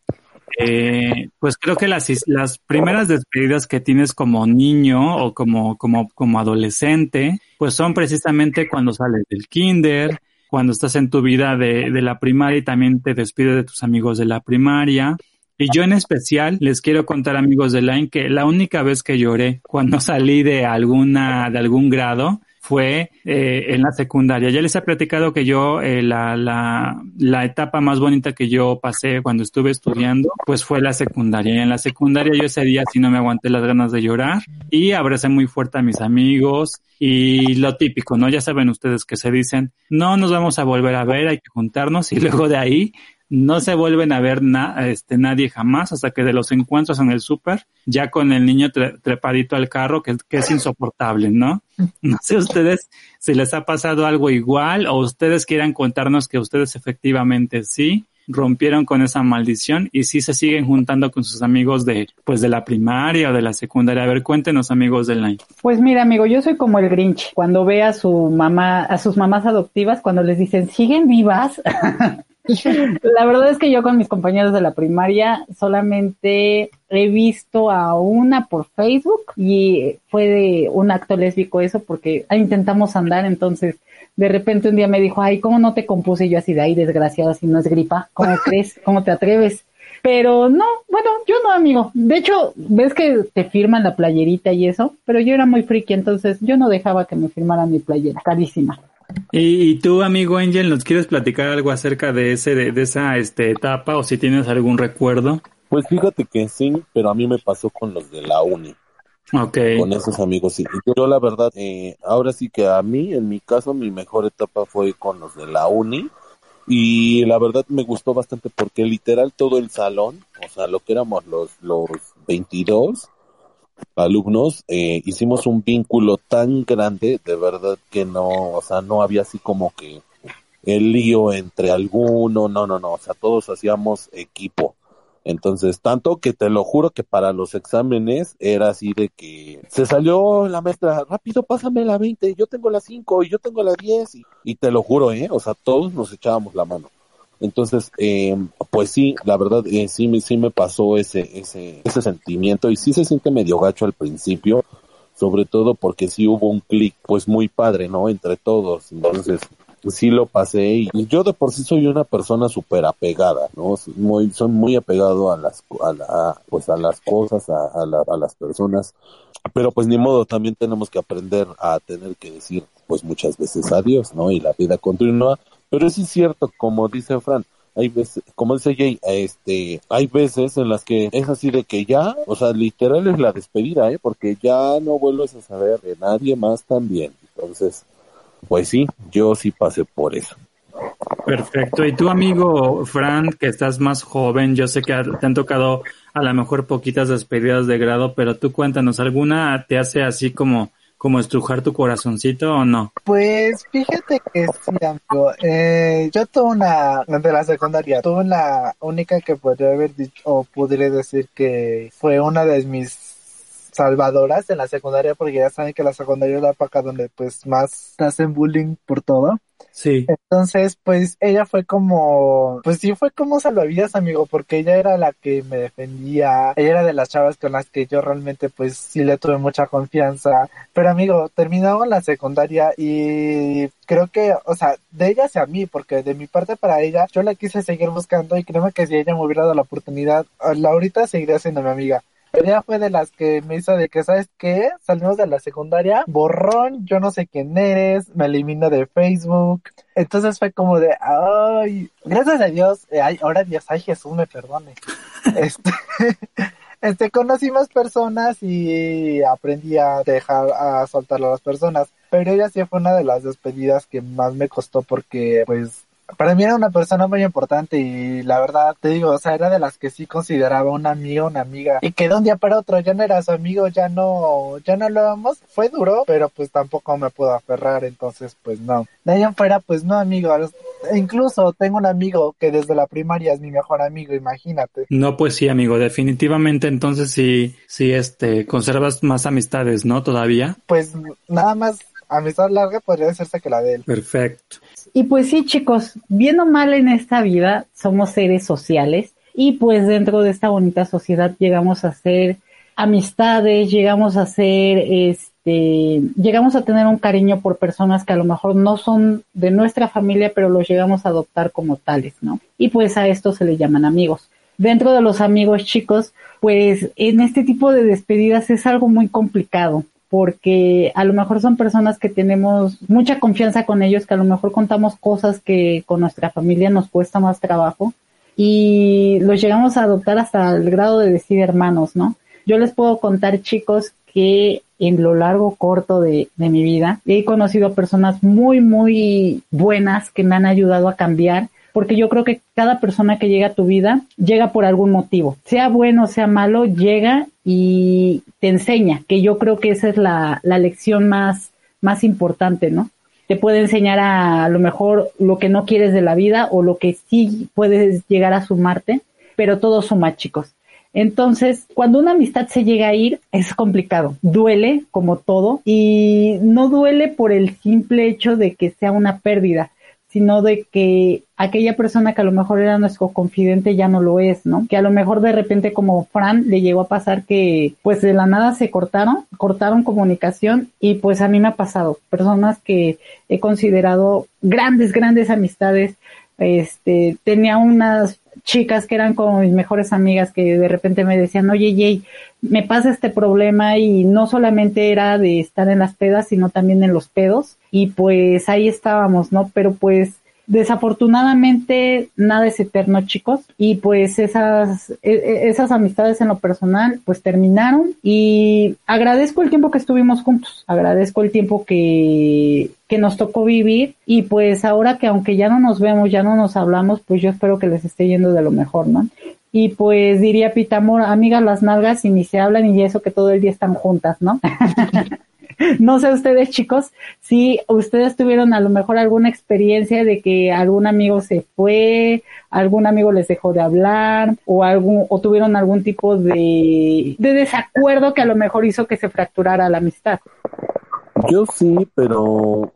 eh, pues creo que las, las primeras despedidas que tienes como niño o como, como, como adolescente, pues son precisamente cuando sales del kinder, cuando estás en tu vida de, de la primaria y también te despides de tus amigos de la primaria. Y yo en especial les quiero contar amigos de Line que la única vez que lloré cuando salí de alguna, de algún grado fue eh, en la secundaria. Ya les he platicado que yo, eh, la, la, la etapa más bonita que yo pasé cuando estuve estudiando, pues fue la secundaria. Y en la secundaria yo ese día sí no me aguanté las ganas de llorar y abracé muy fuerte a mis amigos y lo típico, ¿no? Ya saben ustedes que se dicen, no nos vamos a volver a ver, hay que juntarnos y luego de ahí no se vuelven a ver na, este, nadie jamás hasta que de los encuentros en el súper, ya con el niño tre trepadito al carro, que, que, es insoportable, ¿no? No sé ustedes si les ha pasado algo igual o ustedes quieran contarnos que ustedes efectivamente sí rompieron con esa maldición y sí se siguen juntando con sus amigos de pues de la primaria o de la secundaria. A ver, cuéntenos amigos del line. Pues mira, amigo, yo soy como el Grinch. Cuando ve a su mamá, a sus mamás adoptivas, cuando les dicen, "¿Siguen vivas?" La verdad es que yo con mis compañeros de la primaria solamente he visto a una por Facebook y fue de un acto lésbico eso porque intentamos andar, entonces de repente un día me dijo, ay, ¿cómo no te compuse? Yo así de ahí, desgraciada, si no es gripa, ¿cómo crees? ¿Cómo te atreves? Pero no, bueno, yo no, amigo. De hecho, ves que te firman la playerita y eso, pero yo era muy friki, entonces yo no dejaba que me firmaran mi playera, carísima. ¿Y, tú, amigo Angel, nos quieres platicar algo acerca de ese, de, esa este, etapa o si tienes algún recuerdo? Pues fíjate que sí, pero a mí me pasó con los de la uni. Ok. Con esos amigos, sí. Yo la verdad, eh, ahora sí que a mí, en mi caso, mi mejor etapa fue con los de la uni y la verdad me gustó bastante porque literal todo el salón, o sea, lo que éramos los, los 22 alumnos, eh, hicimos un vínculo tan grande, de verdad que no, o sea, no había así como que el lío entre alguno, no, no, no, o sea, todos hacíamos equipo. Entonces, tanto que te lo juro que para los exámenes era así de que se salió la maestra, rápido pásame la 20, yo tengo la 5 y yo tengo la 10 y, te lo juro, ¿eh? O sea, todos nos echábamos la mano. Entonces, eh, pues sí, la verdad, eh, sí, sí me pasó ese, ese, ese sentimiento y sí se siente medio gacho al principio, sobre todo porque sí hubo un clic, pues muy padre, ¿no? Entre todos. Entonces, sí lo pasé y yo de por sí soy una persona súper apegada, ¿no? Muy, soy muy apegado a las, a la, pues a las cosas, a, a, las personas, pero pues ni modo, también tenemos que aprender a tener que decir pues muchas veces adiós, ¿no? Y la vida continúa, pero es cierto, como dice Fran, hay veces, como dice Jay, este, hay veces en las que es así de que ya, o sea, literal es la despedida, ¿eh? Porque ya no vuelves a saber de nadie más también. Entonces, pues sí, yo sí pasé por eso. Perfecto. Y tu amigo Fran, que estás más joven, yo sé que te han tocado a lo mejor poquitas despedidas de grado, pero tú cuéntanos, ¿alguna te hace así como como estrujar tu corazoncito o no? Pues fíjate que sí, amigo. Eh, yo tuve una, de la secundaria, tuve la única que podría haber dicho, o podría decir que fue una de mis salvadoras en la secundaria, porque ya saben que la secundaria es la época donde pues más hacen bullying por todo. Sí. Entonces, pues ella fue como, pues sí fue como salvavidas, amigo, porque ella era la que me defendía, ella era de las chavas con las que yo realmente pues sí le tuve mucha confianza. Pero amigo, terminamos la secundaria y creo que, o sea, de ella hacia mí, porque de mi parte para ella, yo la quise seguir buscando y créeme que si ella me hubiera dado la oportunidad, ahorita seguiría siendo mi amiga ella fue de las que me hizo de que, ¿sabes qué? Salimos de la secundaria, borrón, yo no sé quién eres, me elimino de Facebook. Entonces fue como de, ay, gracias a Dios, eh, ay, ahora Dios, ay Jesús me perdone. este, este, conocí más personas y aprendí a dejar, a soltar a las personas. Pero ella sí fue una de las despedidas que más me costó porque, pues, para mí era una persona muy importante y la verdad te digo, o sea, era de las que sí consideraba una amiga, una amiga y que de un día para otro ya no era su amigo, ya no, ya no lo vamos, fue duro, pero pues tampoco me puedo aferrar, entonces pues no. De ahí en fuera, pues no, amigo, incluso tengo un amigo que desde la primaria es mi mejor amigo, imagínate. No, pues sí, amigo, definitivamente entonces sí, sí, este, conservas más amistades, ¿no? Todavía. Pues nada más amistad larga podría decirse que la de él. Perfecto. Y pues sí, chicos, bien o mal en esta vida, somos seres sociales y pues dentro de esta bonita sociedad llegamos a ser amistades, llegamos a ser, este, llegamos a tener un cariño por personas que a lo mejor no son de nuestra familia, pero los llegamos a adoptar como tales, ¿no? Y pues a esto se le llaman amigos. Dentro de los amigos chicos, pues en este tipo de despedidas es algo muy complicado porque a lo mejor son personas que tenemos mucha confianza con ellos, que a lo mejor contamos cosas que con nuestra familia nos cuesta más trabajo y los llegamos a adoptar hasta el grado de decir hermanos, ¿no? Yo les puedo contar, chicos, que en lo largo corto de, de mi vida he conocido personas muy, muy buenas que me han ayudado a cambiar porque yo creo que cada persona que llega a tu vida llega por algún motivo, sea bueno, sea malo, llega y te enseña, que yo creo que esa es la, la lección más, más importante, ¿no? Te puede enseñar a, a lo mejor lo que no quieres de la vida o lo que sí puedes llegar a sumarte, pero todo suma, chicos. Entonces, cuando una amistad se llega a ir, es complicado. Duele, como todo, y no duele por el simple hecho de que sea una pérdida, sino de que aquella persona que a lo mejor era nuestro confidente ya no lo es, ¿no? Que a lo mejor de repente como Fran le llegó a pasar que pues de la nada se cortaron, cortaron comunicación y pues a mí me ha pasado, personas que he considerado grandes, grandes amistades, este, tenía unas chicas que eran como mis mejores amigas que de repente me decían, oye Jay, me pasa este problema y no solamente era de estar en las pedas, sino también en los pedos y pues ahí estábamos, ¿no? Pero pues Desafortunadamente nada es eterno, chicos, y pues esas e, e, esas amistades en lo personal pues terminaron y agradezco el tiempo que estuvimos juntos, agradezco el tiempo que que nos tocó vivir y pues ahora que aunque ya no nos vemos, ya no nos hablamos, pues yo espero que les esté yendo de lo mejor, ¿no? Y pues diría Pitamor, amigas las nalgas y ni se hablan y eso que todo el día están juntas, ¿no? no sé ustedes chicos, si ustedes tuvieron a lo mejor alguna experiencia de que algún amigo se fue, algún amigo les dejó de hablar o algún o tuvieron algún tipo de, de desacuerdo que a lo mejor hizo que se fracturara la amistad. Yo sí, pero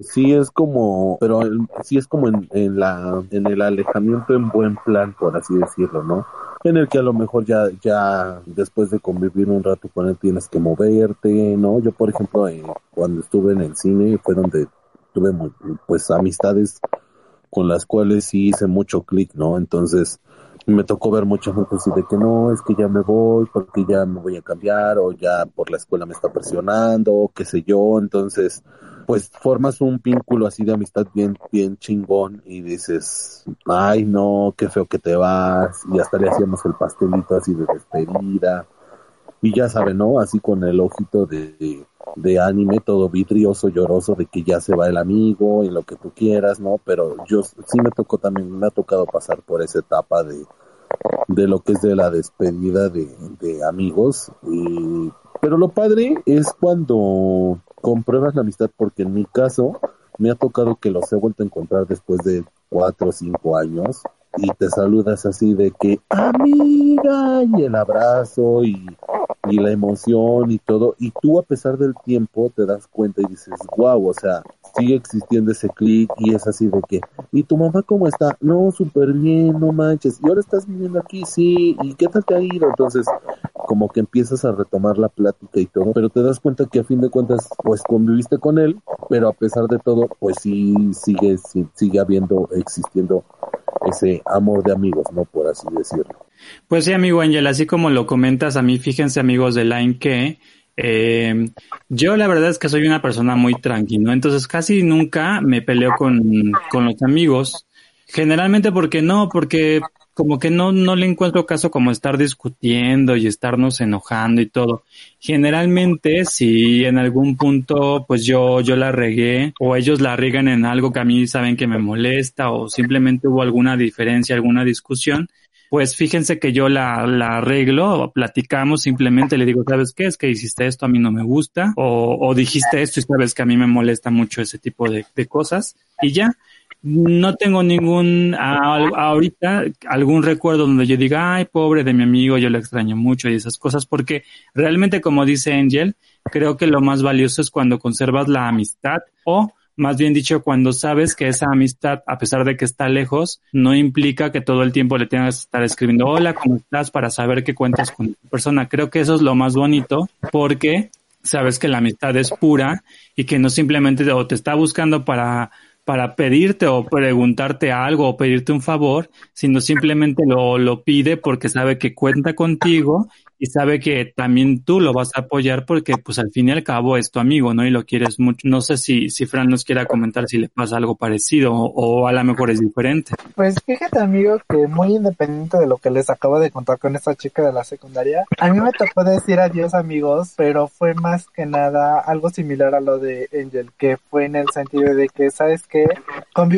sí es como, pero sí es como en, en la, en el alejamiento en buen plan, por así decirlo, ¿no? En el que a lo mejor ya, ya después de convivir un rato con él tienes que moverte, ¿no? Yo, por ejemplo, cuando estuve en el cine fue donde tuve pues amistades con las cuales sí hice mucho clic, ¿no? Entonces me tocó ver mucha gente así de que no, es que ya me voy porque ya me voy a cambiar o ya por la escuela me está presionando o qué sé yo, entonces pues formas un vínculo así de amistad bien, bien chingón y dices, ay no, qué feo que te vas, y hasta le hacíamos el pastelito así de despedida, y ya sabe, ¿no? Así con el ojito de, de, anime, todo vidrioso, lloroso, de que ya se va el amigo y lo que tú quieras, ¿no? Pero yo sí me tocó también, me ha tocado pasar por esa etapa de, de lo que es de la despedida de, de amigos, y, pero lo padre es cuando compruebas la amistad porque en mi caso me ha tocado que los he vuelto a encontrar después de cuatro o cinco años y te saludas así de que amiga y el abrazo y, y la emoción y todo. Y tú a pesar del tiempo te das cuenta y dices wow o sea sigue existiendo ese clic y es así de que y tu mamá cómo está no súper bien no manches y ahora estás viviendo aquí sí y qué tal te ha ido entonces como que empiezas a retomar la plática y todo pero te das cuenta que a fin de cuentas pues conviviste con él pero a pesar de todo pues sí sigue sigue habiendo existiendo ese amor de amigos, ¿no? Por así decirlo. Pues sí, amigo Ángel, así como lo comentas, a mí fíjense amigos de Line que eh, yo la verdad es que soy una persona muy tranquila, entonces casi nunca me peleo con, con los amigos. Generalmente porque no, porque como que no, no le encuentro caso como estar discutiendo y estarnos enojando y todo. Generalmente, si en algún punto, pues yo, yo la regué o ellos la riegan en algo que a mí saben que me molesta o simplemente hubo alguna diferencia, alguna discusión, pues fíjense que yo la, la arreglo, platicamos, simplemente le digo, ¿sabes qué? Es que hiciste esto, a mí no me gusta, o, o dijiste esto y sabes que a mí me molesta mucho ese tipo de, de cosas, y ya. No tengo ningún, ahorita, algún recuerdo donde yo diga, ay, pobre de mi amigo, yo lo extraño mucho y esas cosas, porque realmente, como dice Angel, creo que lo más valioso es cuando conservas la amistad o más bien dicho, cuando sabes que esa amistad, a pesar de que está lejos, no implica que todo el tiempo le tengas que estar escribiendo, hola, ¿cómo estás? para saber que cuentas con esa persona. Creo que eso es lo más bonito porque sabes que la amistad es pura y que no simplemente o te está buscando para para pedirte o preguntarte algo o pedirte un favor, sino simplemente lo, lo pide porque sabe que cuenta contigo y sabe que también tú lo vas a apoyar porque pues al fin y al cabo es tu amigo, ¿no? Y lo quieres mucho. No sé si, si Fran nos quiera comentar si le pasa algo parecido o, a lo mejor es diferente. Pues fíjate amigo que muy independiente de lo que les acabo de contar con esta chica de la secundaria, a mí me tocó decir adiós amigos, pero fue más que nada algo similar a lo de Angel, que fue en el sentido de que, ¿sabes qué?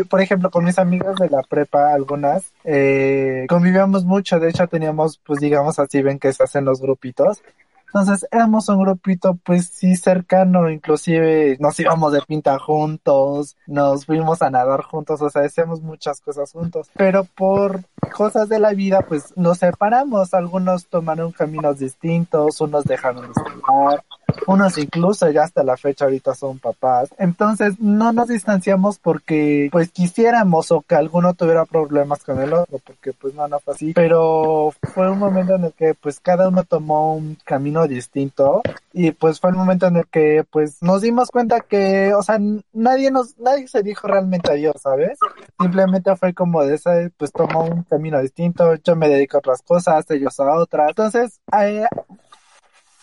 por ejemplo, con mis amigos de la prepa, algunas, eh, convivíamos mucho, de hecho teníamos, pues digamos así, ven que se hacen los grupitos. Entonces éramos un grupito pues sí cercano, inclusive nos íbamos de pinta juntos, nos fuimos a nadar juntos, o sea, hacíamos muchas cosas juntos. Pero por cosas de la vida pues nos separamos, algunos tomaron caminos distintos, unos dejaron de estudiar, unos incluso ya hasta la fecha ahorita son papás. Entonces no nos distanciamos porque pues quisiéramos o que alguno tuviera problemas con el otro, porque pues no, no fue así. Pero fue un momento en el que pues cada uno tomó un camino distinto y pues fue el momento en el que pues nos dimos cuenta que, o sea, nadie nos, nadie se dijo realmente adiós, ¿sabes? Simplemente fue como de ese, pues tomó un camino distinto, yo me dedico a otras cosas, ellos a otras. Entonces, eh,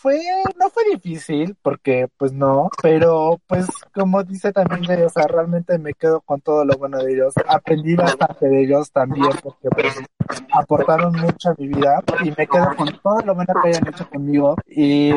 fue, no fue difícil, porque pues no, pero pues como dice también o sea, realmente me quedo con todo lo bueno de ellos. Aprendí bastante de ellos también, porque pues aportaron mucho a mi vida y me quedo con todo lo bueno que hayan hecho conmigo. Y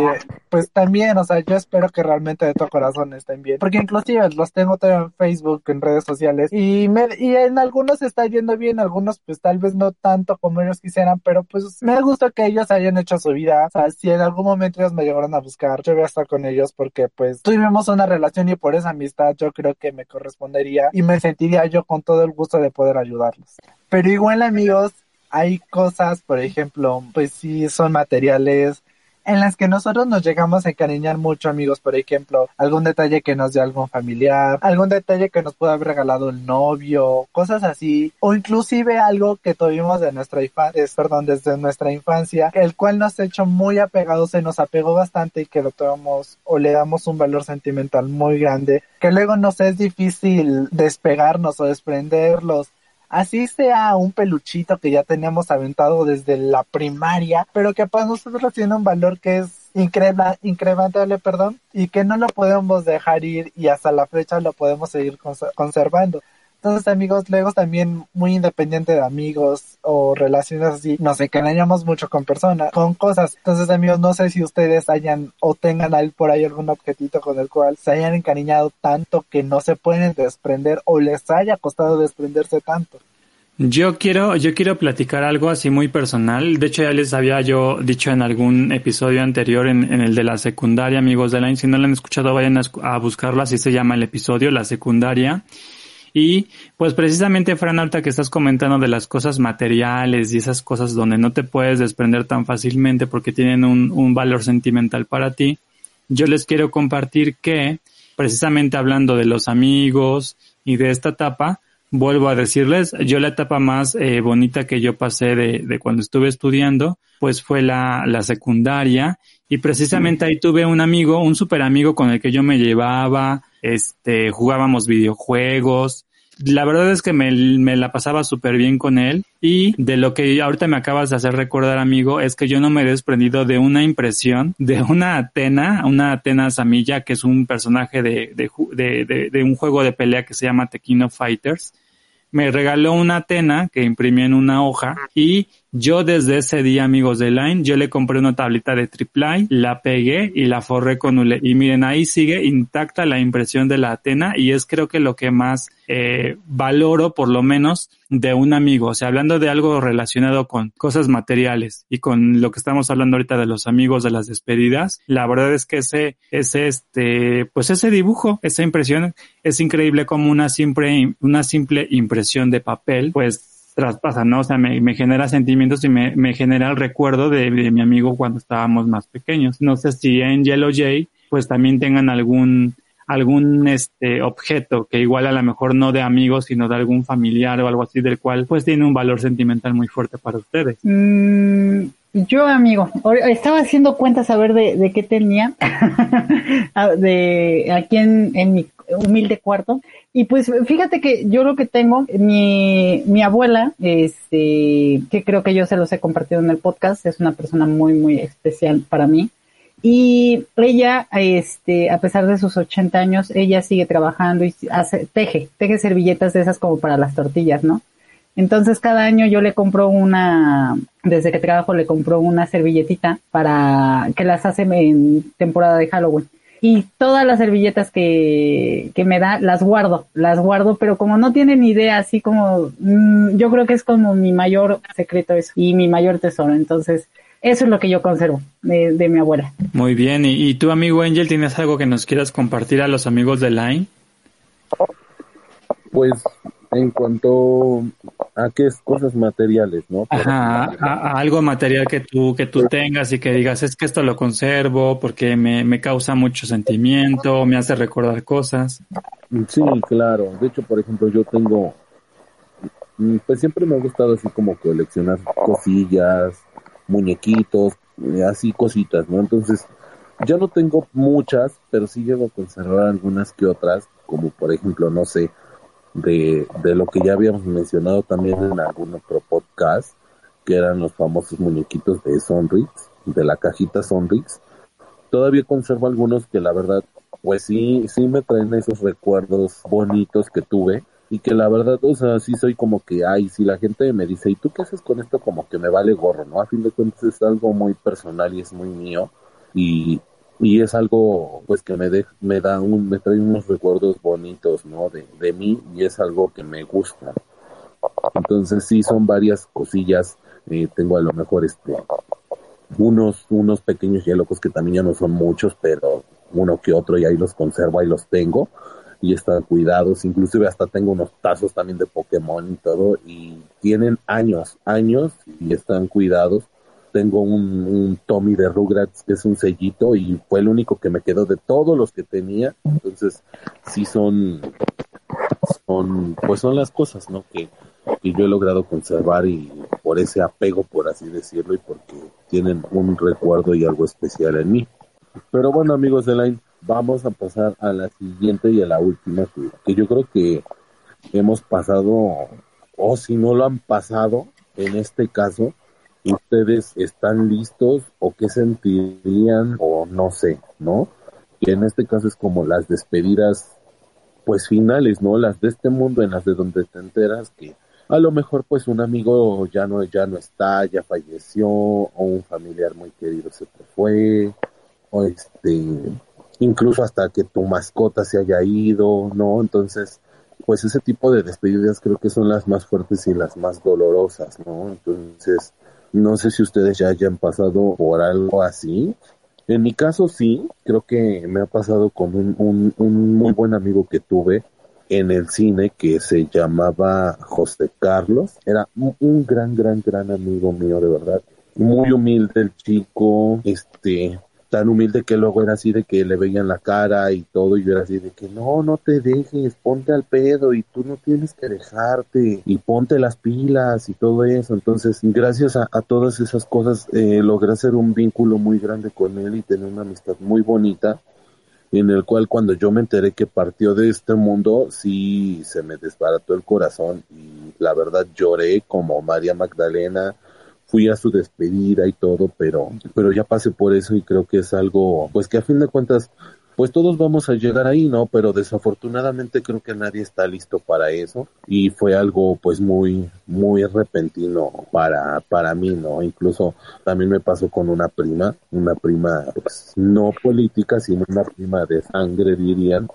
pues también, o sea, yo espero que realmente de todo corazón estén bien, porque inclusive los tengo todavía en Facebook, en redes sociales, y me, y en algunos está yendo bien, algunos pues tal vez no tanto como ellos quisieran, pero pues me gusta que ellos hayan hecho su vida. O sea, si en algún momento ellos me llegaron a buscar, yo voy a estar con ellos porque pues tuvimos una relación y por esa amistad yo creo que me correspondería y me sentiría yo con todo el gusto de poder ayudarlos. Pero igual amigos, hay cosas, por ejemplo, pues sí son materiales, en las que nosotros nos llegamos a encariñar mucho, amigos, por ejemplo, algún detalle que nos dio algún familiar, algún detalle que nos pudo haber regalado el novio, cosas así, o inclusive algo que tuvimos de nuestra infancia, perdón, desde nuestra infancia, el cual nos ha hecho muy apegados, se nos apegó bastante y que lo tomamos o le damos un valor sentimental muy grande, que luego nos es difícil despegarnos o desprenderlos así sea un peluchito que ya teníamos aventado desde la primaria, pero que para nosotros tiene un valor que es increíble, incrementable, perdón, y que no lo podemos dejar ir y hasta la fecha lo podemos seguir conservando. Entonces, amigos, luego también muy independiente de amigos o relaciones así, nos encariñamos mucho con personas, con cosas. Entonces, amigos, no sé si ustedes hayan o tengan por ahí algún objetito con el cual se hayan encariñado tanto que no se pueden desprender o les haya costado desprenderse tanto. Yo quiero, yo quiero platicar algo así muy personal. De hecho, ya les había yo dicho en algún episodio anterior, en, en el de la secundaria, amigos de Line. Si no lo han escuchado, vayan a buscarlo. Así se llama el episodio, la secundaria. Y pues precisamente, Fran Alta, que estás comentando de las cosas materiales y esas cosas donde no te puedes desprender tan fácilmente porque tienen un, un valor sentimental para ti, yo les quiero compartir que, precisamente hablando de los amigos y de esta etapa, vuelvo a decirles, yo la etapa más eh, bonita que yo pasé de, de, cuando estuve estudiando, pues fue la, la secundaria y precisamente ahí tuve un amigo, un super amigo con el que yo me llevaba, este, jugábamos videojuegos. La verdad es que me, me la pasaba súper bien con él y de lo que ahorita me acabas de hacer recordar, amigo, es que yo no me he desprendido de una impresión de una Atena, una Atena Samilla, que es un personaje de, de, de, de un juego de pelea que se llama Tequino Fighters me regaló una Atena que imprimí en una hoja y yo desde ese día, amigos de Line, yo le compré una tablita de triple la pegué y la forré con hule. Y miren, ahí sigue intacta la impresión de la Atena y es creo que lo que más eh, valoro, por lo menos, de un amigo. O sea, hablando de algo relacionado con cosas materiales y con lo que estamos hablando ahorita de los amigos de las despedidas, la verdad es que ese, ese, este, pues ese dibujo, esa impresión es increíble como una simple, una simple impresión de papel, pues traspasa, ¿no? O sea, me, genera sentimientos y me, genera el recuerdo de, mi amigo cuando estábamos más pequeños. No sé si en Yellow Jay, pues también tengan algún, algún este objeto que igual a lo mejor no de amigos, sino de algún familiar o algo así del cual pues tiene un valor sentimental muy fuerte para ustedes. Mm, yo, amigo, estaba haciendo cuentas a ver de, qué tenía de aquí en mi humilde cuarto. Y pues fíjate que yo lo que tengo, mi, mi abuela, este, que creo que yo se los he compartido en el podcast, es una persona muy, muy especial para mí. Y ella, este, a pesar de sus 80 años, ella sigue trabajando y hace, teje, teje servilletas de esas como para las tortillas, ¿no? Entonces cada año yo le compro una, desde que trabajo le compro una servilletita para que las hace en temporada de Halloween y todas las servilletas que, que me da las guardo, las guardo, pero como no tienen idea, así como mmm, yo creo que es como mi mayor secreto eso y mi mayor tesoro. Entonces, eso es lo que yo conservo de, de mi abuela. Muy bien, ¿Y, ¿Y, tu amigo Angel tienes algo que nos quieras compartir a los amigos de Line? Pues en cuanto a qué es cosas materiales, ¿no? Ajá, a, a algo material que tú, que tú tengas y que digas, es que esto lo conservo porque me, me causa mucho sentimiento, me hace recordar cosas. Sí, claro. De hecho, por ejemplo, yo tengo, mm, pues siempre me ha gustado así como coleccionar cosillas, muñequitos, eh, así cositas, ¿no? Entonces, ya no tengo muchas, pero sí llego a conservar algunas que otras, como por ejemplo, no sé, de, de lo que ya habíamos mencionado también en algún otro podcast, que eran los famosos muñequitos de Sonrix, de la cajita Sonrix. Todavía conservo algunos que la verdad, pues sí, sí me traen esos recuerdos bonitos que tuve y que la verdad, o sea, sí soy como que, ay, si la gente me dice, ¿y tú qué haces con esto? Como que me vale gorro, ¿no? A fin de cuentas es algo muy personal y es muy mío y, y es algo pues que me de, me da un me trae unos recuerdos bonitos no de, de mí y es algo que me gusta. Entonces sí son varias cosillas eh, tengo a lo mejor este unos unos pequeños hielocos que también ya no son muchos pero uno que otro y ahí los conservo ahí los tengo y están cuidados. Inclusive hasta tengo unos tazos también de Pokémon y todo y tienen años años y están cuidados tengo un, un, Tommy de Rugrats que es un sellito y fue el único que me quedó de todos los que tenía. Entonces, sí son, son, pues son las cosas, ¿no? Que, que yo he logrado conservar y por ese apego, por así decirlo, y porque tienen un recuerdo y algo especial en mí. Pero bueno, amigos de Line, vamos a pasar a la siguiente y a la última, que, que yo creo que hemos pasado, o si no lo han pasado, en este caso, ustedes están listos o qué sentirían o no sé, ¿no? Que en este caso es como las despedidas pues finales, ¿no? Las de este mundo en las de donde te enteras que a lo mejor pues un amigo ya no ya no está, ya falleció o un familiar muy querido se te fue o este incluso hasta que tu mascota se haya ido, ¿no? Entonces, pues ese tipo de despedidas creo que son las más fuertes y las más dolorosas, ¿no? Entonces, no sé si ustedes ya hayan pasado por algo así. En mi caso sí, creo que me ha pasado con un, un, un muy buen amigo que tuve en el cine que se llamaba José Carlos. Era un, un gran, gran, gran amigo mío, de verdad. Muy humilde el chico, este, tan humilde que luego era así de que le veían la cara y todo y yo era así de que no, no te dejes, ponte al pedo y tú no tienes que dejarte y ponte las pilas y todo eso. Entonces, gracias a, a todas esas cosas, eh, logré hacer un vínculo muy grande con él y tener una amistad muy bonita en el cual cuando yo me enteré que partió de este mundo, sí se me desbarató el corazón y la verdad lloré como María Magdalena, fui a su despedida y todo, pero, pero ya pasé por eso y creo que es algo, pues que a fin de cuentas, pues todos vamos a llegar ahí, ¿no? Pero desafortunadamente creo que nadie está listo para eso y fue algo pues muy, muy repentino para, para mí, ¿no? Incluso también me pasó con una prima, una prima pues no política, sino una prima de sangre dirían,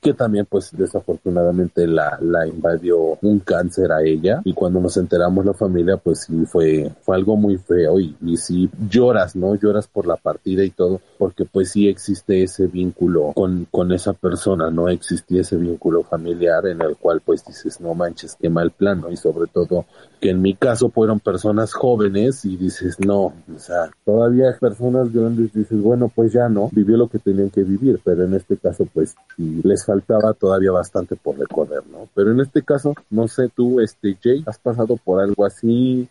que también pues desafortunadamente la, la invadió un cáncer a ella y cuando nos enteramos la familia pues sí fue, fue algo muy feo y, y sí lloras, ¿no? Lloras por la partida y todo porque pues sí existe ese vínculo con, con esa persona, ¿no? Existía ese vínculo familiar en el cual pues dices no manches qué mal plano y sobre todo que en mi caso fueron personas jóvenes y dices no, o sea, todavía personas grandes dices bueno pues ya no, vivió lo que tenían que vivir pero en este caso pues sí, les faltaba todavía bastante por recorrer, ¿no? Pero en este caso, no sé tú, este Jay, ¿has pasado por algo así?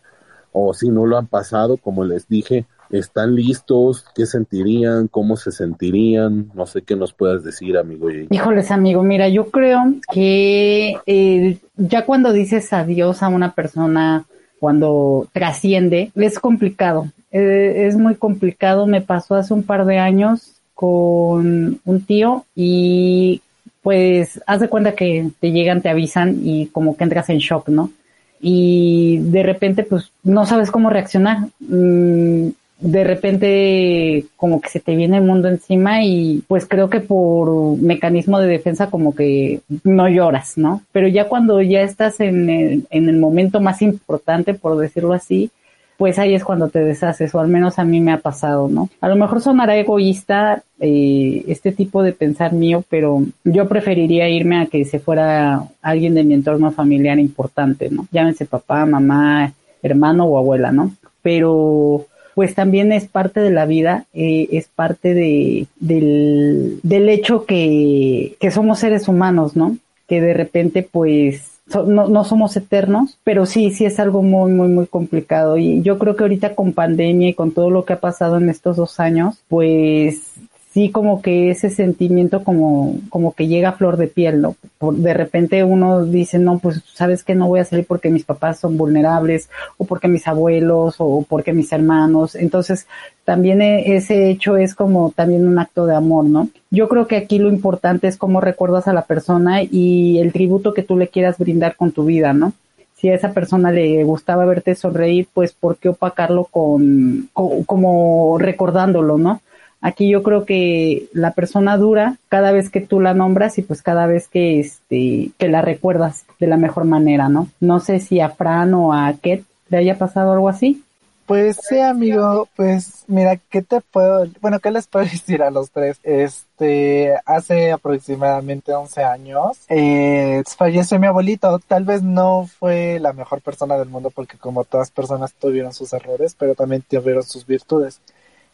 O si no lo han pasado, como les dije, ¿están listos? ¿Qué sentirían? ¿Cómo se sentirían? No sé qué nos puedas decir, amigo Jay. Híjoles, amigo, mira, yo creo que eh, ya cuando dices adiós a una persona, cuando trasciende, es complicado. Eh, es muy complicado. Me pasó hace un par de años con un tío y pues haz de cuenta que te llegan, te avisan y como que entras en shock, ¿no? Y de repente pues no sabes cómo reaccionar. Mm, de repente como que se te viene el mundo encima y pues creo que por mecanismo de defensa como que no lloras, ¿no? Pero ya cuando ya estás en el, en el momento más importante, por decirlo así, pues ahí es cuando te deshaces, o al menos a mí me ha pasado, ¿no? A lo mejor sonará egoísta eh, este tipo de pensar mío, pero yo preferiría irme a que se fuera alguien de mi entorno familiar importante, ¿no? Llámense papá, mamá, hermano o abuela, ¿no? Pero pues también es parte de la vida, eh, es parte de, del, del hecho que, que somos seres humanos, ¿no? Que de repente pues no, no somos eternos, pero sí, sí es algo muy, muy, muy complicado. Y yo creo que ahorita con pandemia y con todo lo que ha pasado en estos dos años, pues sí como que ese sentimiento como, como que llega a flor de piel, ¿no? Por, de repente uno dice, no, pues sabes que no voy a salir porque mis papás son vulnerables, o porque mis abuelos, o porque mis hermanos. Entonces, también e, ese hecho es como también un acto de amor, ¿no? Yo creo que aquí lo importante es cómo recuerdas a la persona y el tributo que tú le quieras brindar con tu vida, ¿no? si a esa persona le gustaba verte sonreír, pues ¿por qué opacarlo con, con, como recordándolo, ¿no? Aquí yo creo que la persona dura cada vez que tú la nombras y pues cada vez que este que la recuerdas de la mejor manera, ¿no? No sé si a Fran o a Ket le haya pasado algo así. Pues sí, amigo, pues mira, ¿qué te puedo, bueno, qué les puedo decir a los tres? Este, hace aproximadamente 11 años, eh, falleció mi abuelito. Tal vez no fue la mejor persona del mundo porque como todas personas tuvieron sus errores, pero también tuvieron sus virtudes.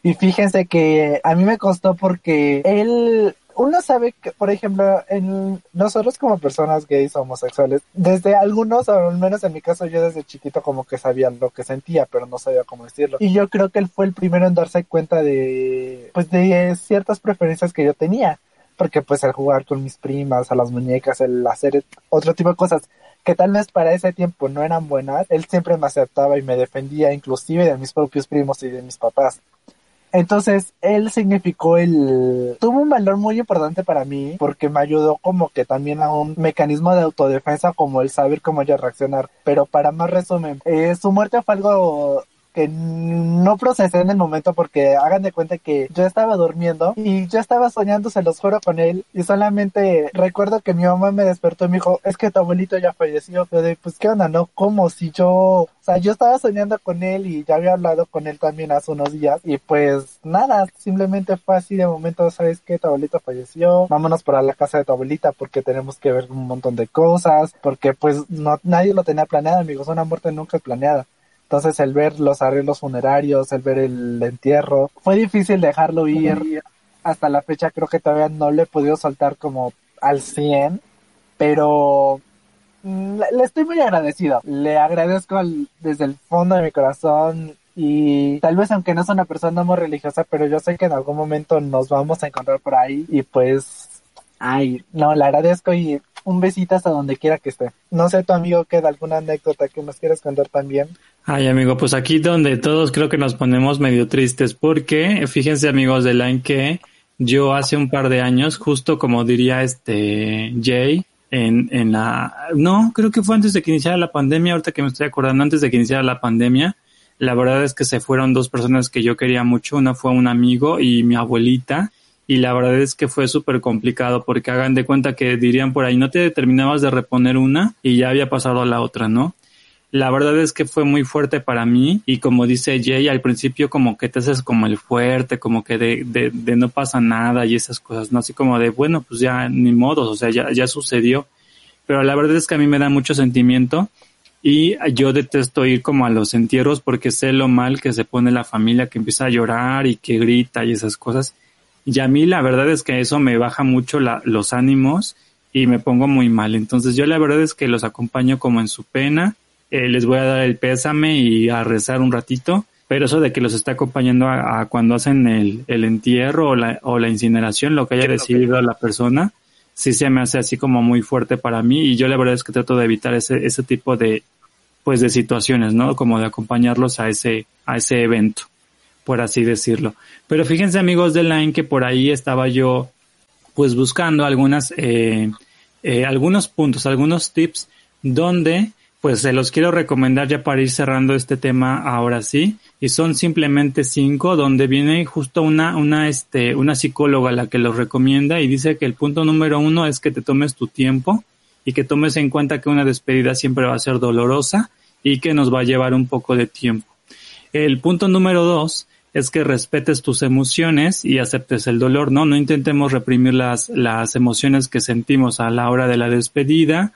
Y fíjense que a mí me costó porque él, uno sabe que, por ejemplo, en nosotros como personas gays homosexuales, desde algunos, o al menos en mi caso, yo desde chiquito como que sabía lo que sentía, pero no sabía cómo decirlo. Y yo creo que él fue el primero en darse cuenta de, pues, de ciertas preferencias que yo tenía. Porque pues el jugar con mis primas, a las muñecas, el hacer otro tipo de cosas que tal vez para ese tiempo no eran buenas, él siempre me aceptaba y me defendía inclusive de mis propios primos y de mis papás. Entonces, él significó el... tuvo un valor muy importante para mí porque me ayudó como que también a un mecanismo de autodefensa como el saber cómo yo reaccionar. Pero para más resumen, eh, su muerte fue algo que no procesé en el momento porque hagan de cuenta que yo estaba durmiendo y yo estaba soñando, se los juro con él y solamente recuerdo que mi mamá me despertó y me dijo, es que tu abuelito ya falleció. Yo de, pues qué onda, ¿no? Como si yo, o sea, yo estaba soñando con él y ya había hablado con él también hace unos días y pues nada, simplemente fue así de momento, ¿sabes qué? Tu abuelito falleció, vámonos para la casa de tu abuelita porque tenemos que ver un montón de cosas, porque pues no, nadie lo tenía planeado, amigos, una muerte nunca es planeada. Entonces el ver los arreglos funerarios, el ver el entierro, fue difícil dejarlo ir. Hasta la fecha creo que todavía no le he podido soltar como al 100, pero mm, le estoy muy agradecido. Le agradezco desde el fondo de mi corazón y tal vez aunque no es una persona muy religiosa, pero yo sé que en algún momento nos vamos a encontrar por ahí y pues, ay, no, le agradezco y un besito hasta donde quiera que esté. No sé tu amigo queda alguna anécdota que nos quieras contar también. Ay, amigo, pues aquí donde todos creo que nos ponemos medio tristes porque fíjense amigos de Line que yo hace un par de años, justo como diría este Jay, en, en la, no, creo que fue antes de que iniciara la pandemia, ahorita que me estoy acordando, antes de que iniciara la pandemia, la verdad es que se fueron dos personas que yo quería mucho, una fue un amigo y mi abuelita, y la verdad es que fue súper complicado porque hagan de cuenta que dirían por ahí no te determinabas de reponer una y ya había pasado a la otra, ¿no? la verdad es que fue muy fuerte para mí y como dice Jay, al principio como que te haces como el fuerte, como que de, de, de no pasa nada y esas cosas, ¿no? Así como de, bueno, pues ya ni modo, o sea, ya, ya sucedió. Pero la verdad es que a mí me da mucho sentimiento y yo detesto ir como a los entierros porque sé lo mal que se pone la familia, que empieza a llorar y que grita y esas cosas. Y a mí la verdad es que eso me baja mucho la, los ánimos y me pongo muy mal. Entonces yo la verdad es que los acompaño como en su pena. Eh, les voy a dar el pésame y a rezar un ratito, pero eso de que los está acompañando a, cuando hacen el, el entierro o la, o la, incineración, lo que haya decidido la persona, sí se me hace así como muy fuerte para mí. Y yo la verdad es que trato de evitar ese, ese tipo de, pues de situaciones, ¿no? Como de acompañarlos a ese, a ese evento, por así decirlo. Pero fíjense amigos de Line que por ahí estaba yo, pues buscando algunas, eh, eh, algunos puntos, algunos tips donde pues se los quiero recomendar ya para ir cerrando este tema ahora sí. Y son simplemente cinco, donde viene justo una, una, este, una psicóloga la que los recomienda y dice que el punto número uno es que te tomes tu tiempo y que tomes en cuenta que una despedida siempre va a ser dolorosa y que nos va a llevar un poco de tiempo. El punto número dos es que respetes tus emociones y aceptes el dolor, ¿no? No intentemos reprimir las, las emociones que sentimos a la hora de la despedida,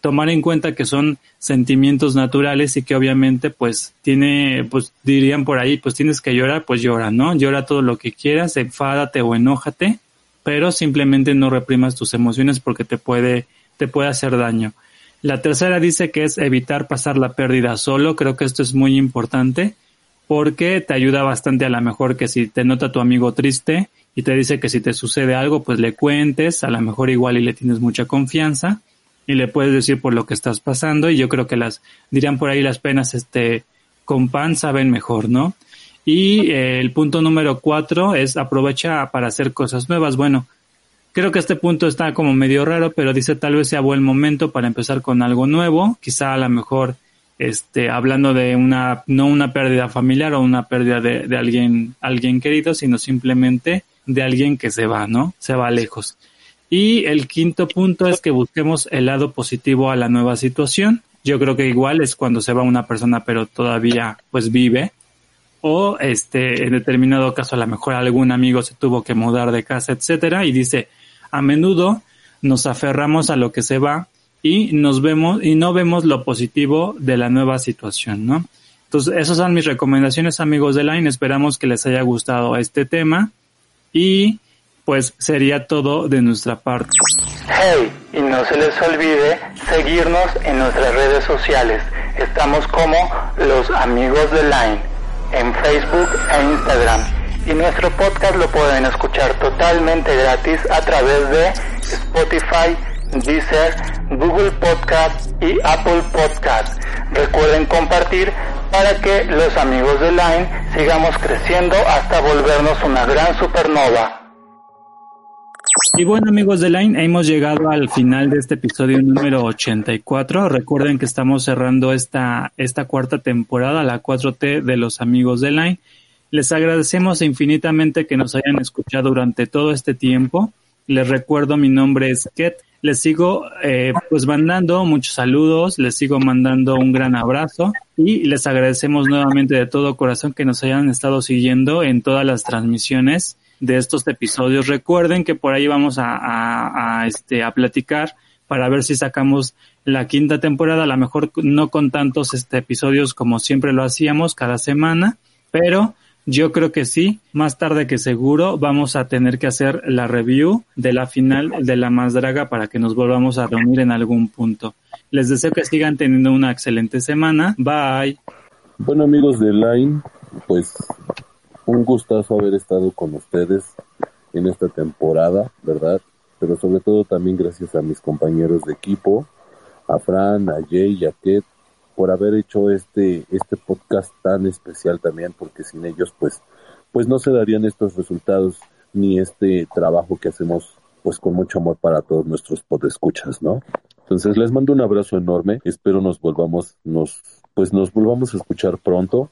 tomar en cuenta que son sentimientos naturales y que obviamente pues tiene, pues dirían por ahí, pues tienes que llorar, pues llora, ¿no? Llora todo lo que quieras, enfádate o enójate, pero simplemente no reprimas tus emociones porque te puede, te puede hacer daño. La tercera dice que es evitar pasar la pérdida solo, creo que esto es muy importante porque te ayuda bastante a lo mejor que si te nota tu amigo triste y te dice que si te sucede algo pues le cuentes, a lo mejor igual y le tienes mucha confianza y le puedes decir por lo que estás pasando y yo creo que las dirían por ahí las penas este con pan saben mejor, ¿no? Y eh, el punto número cuatro es aprovecha para hacer cosas nuevas. Bueno, creo que este punto está como medio raro, pero dice tal vez sea buen momento para empezar con algo nuevo, quizá a lo mejor este hablando de una no una pérdida familiar o una pérdida de, de alguien alguien querido, sino simplemente de alguien que se va, ¿no? Se va lejos. Y el quinto punto es que busquemos el lado positivo a la nueva situación. Yo creo que igual es cuando se va una persona pero todavía pues vive. O este, en determinado caso a lo mejor algún amigo se tuvo que mudar de casa, etcétera, y dice, a menudo nos aferramos a lo que se va y nos vemos y no vemos lo positivo de la nueva situación, ¿no? Entonces, esas son mis recomendaciones, amigos de Line. Esperamos que les haya gustado este tema y pues sería todo de nuestra parte. Hey, y no se les olvide seguirnos en nuestras redes sociales. Estamos como los amigos de Line en Facebook e Instagram. Y nuestro podcast lo pueden escuchar totalmente gratis a través de Spotify, Deezer, Google Podcast y Apple Podcast. Recuerden compartir para que los amigos de Line sigamos creciendo hasta volvernos una gran supernova. Y bueno amigos de Line, hemos llegado al final de este episodio número 84. Recuerden que estamos cerrando esta, esta cuarta temporada, la 4T de los amigos de Line. Les agradecemos infinitamente que nos hayan escuchado durante todo este tiempo. Les recuerdo, mi nombre es Ket. Les sigo eh, pues mandando muchos saludos, les sigo mandando un gran abrazo y les agradecemos nuevamente de todo corazón que nos hayan estado siguiendo en todas las transmisiones de estos episodios. Recuerden que por ahí vamos a, a, a, este, a platicar para ver si sacamos la quinta temporada, a lo mejor no con tantos este, episodios como siempre lo hacíamos cada semana, pero yo creo que sí, más tarde que seguro vamos a tener que hacer la review de la final de la más draga para que nos volvamos a reunir en algún punto. Les deseo que sigan teniendo una excelente semana. Bye. Bueno amigos de Line, pues un gustazo haber estado con ustedes en esta temporada, ¿verdad? Pero sobre todo también gracias a mis compañeros de equipo, a Fran, a Jay a Ket, por haber hecho este, este podcast tan especial también, porque sin ellos pues, pues no se darían estos resultados ni este trabajo que hacemos pues con mucho amor para todos nuestros podescuchas, ¿no? Entonces les mando un abrazo enorme, espero nos volvamos, nos, pues nos volvamos a escuchar pronto.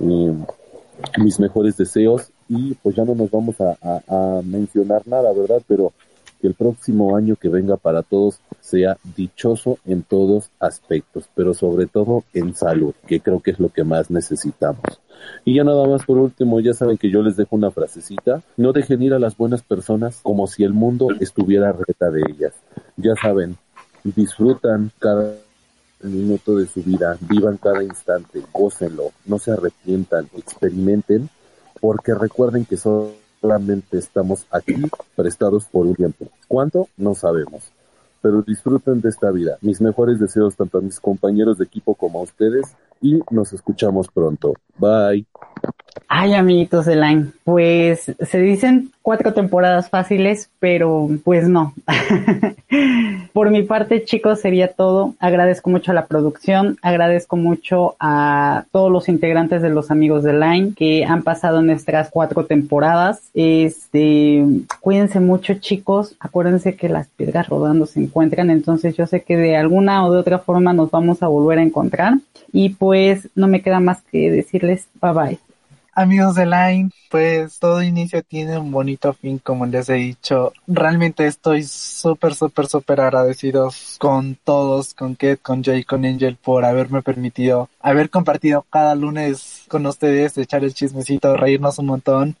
Mis mejores deseos y pues ya no nos vamos a, mencionar nada, ¿verdad? Pero que el próximo año que venga para todos sea dichoso en todos aspectos, pero sobre todo en salud, que creo que es lo que más necesitamos. Y ya nada más por último, ya saben que yo les dejo una frasecita, no dejen ir a las buenas personas como si el mundo estuviera reta de ellas. Ya saben, disfrutan cada minuto de su vida, vivan cada instante, gócenlo, no se arrepientan, experimenten, porque recuerden que solamente estamos aquí prestados por un tiempo. ¿Cuánto? No sabemos. Pero disfruten de esta vida. Mis mejores deseos tanto a mis compañeros de equipo como a ustedes y nos escuchamos pronto. Bye. Ay, amiguitos de Line, pues se dicen cuatro temporadas fáciles, pero pues no. Por mi parte, chicos, sería todo. Agradezco mucho a la producción, agradezco mucho a todos los integrantes de los amigos de Line que han pasado nuestras cuatro temporadas. Este, cuídense mucho, chicos. Acuérdense que las piedras rodando se encuentran, entonces yo sé que de alguna o de otra forma nos vamos a volver a encontrar. Y pues no me queda más que decirles bye bye. Amigos de Line, pues todo inicio tiene un bonito fin, como les he dicho. Realmente estoy súper, súper, súper agradecido con todos, con Kate, con Jay, con Angel por haberme permitido haber compartido cada lunes con ustedes, echar el chismecito, reírnos un montón.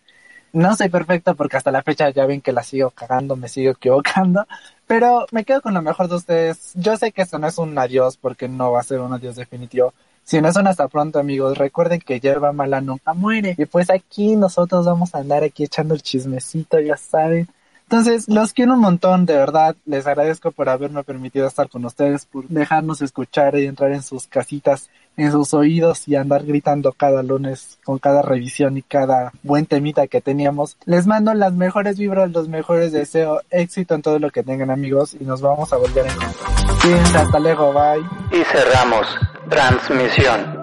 No soy perfecto porque hasta la fecha ya ven que la sigo cagando, me sigo equivocando, pero me quedo con lo mejor de ustedes. Yo sé que esto no es un adiós porque no va a ser un adiós definitivo, si no son hasta pronto, amigos, recuerden que hierba mala nunca muere. Y pues aquí nosotros vamos a andar aquí echando el chismecito, ya saben. Entonces, los quiero un montón, de verdad. Les agradezco por haberme permitido estar con ustedes, por dejarnos escuchar y entrar en sus casitas, en sus oídos y andar gritando cada lunes con cada revisión y cada buen temita que teníamos. Les mando las mejores vibras, los mejores deseos, éxito en todo lo que tengan, amigos, y nos vamos a volver a encontrar. hasta luego, bye. Y cerramos. Transmisión.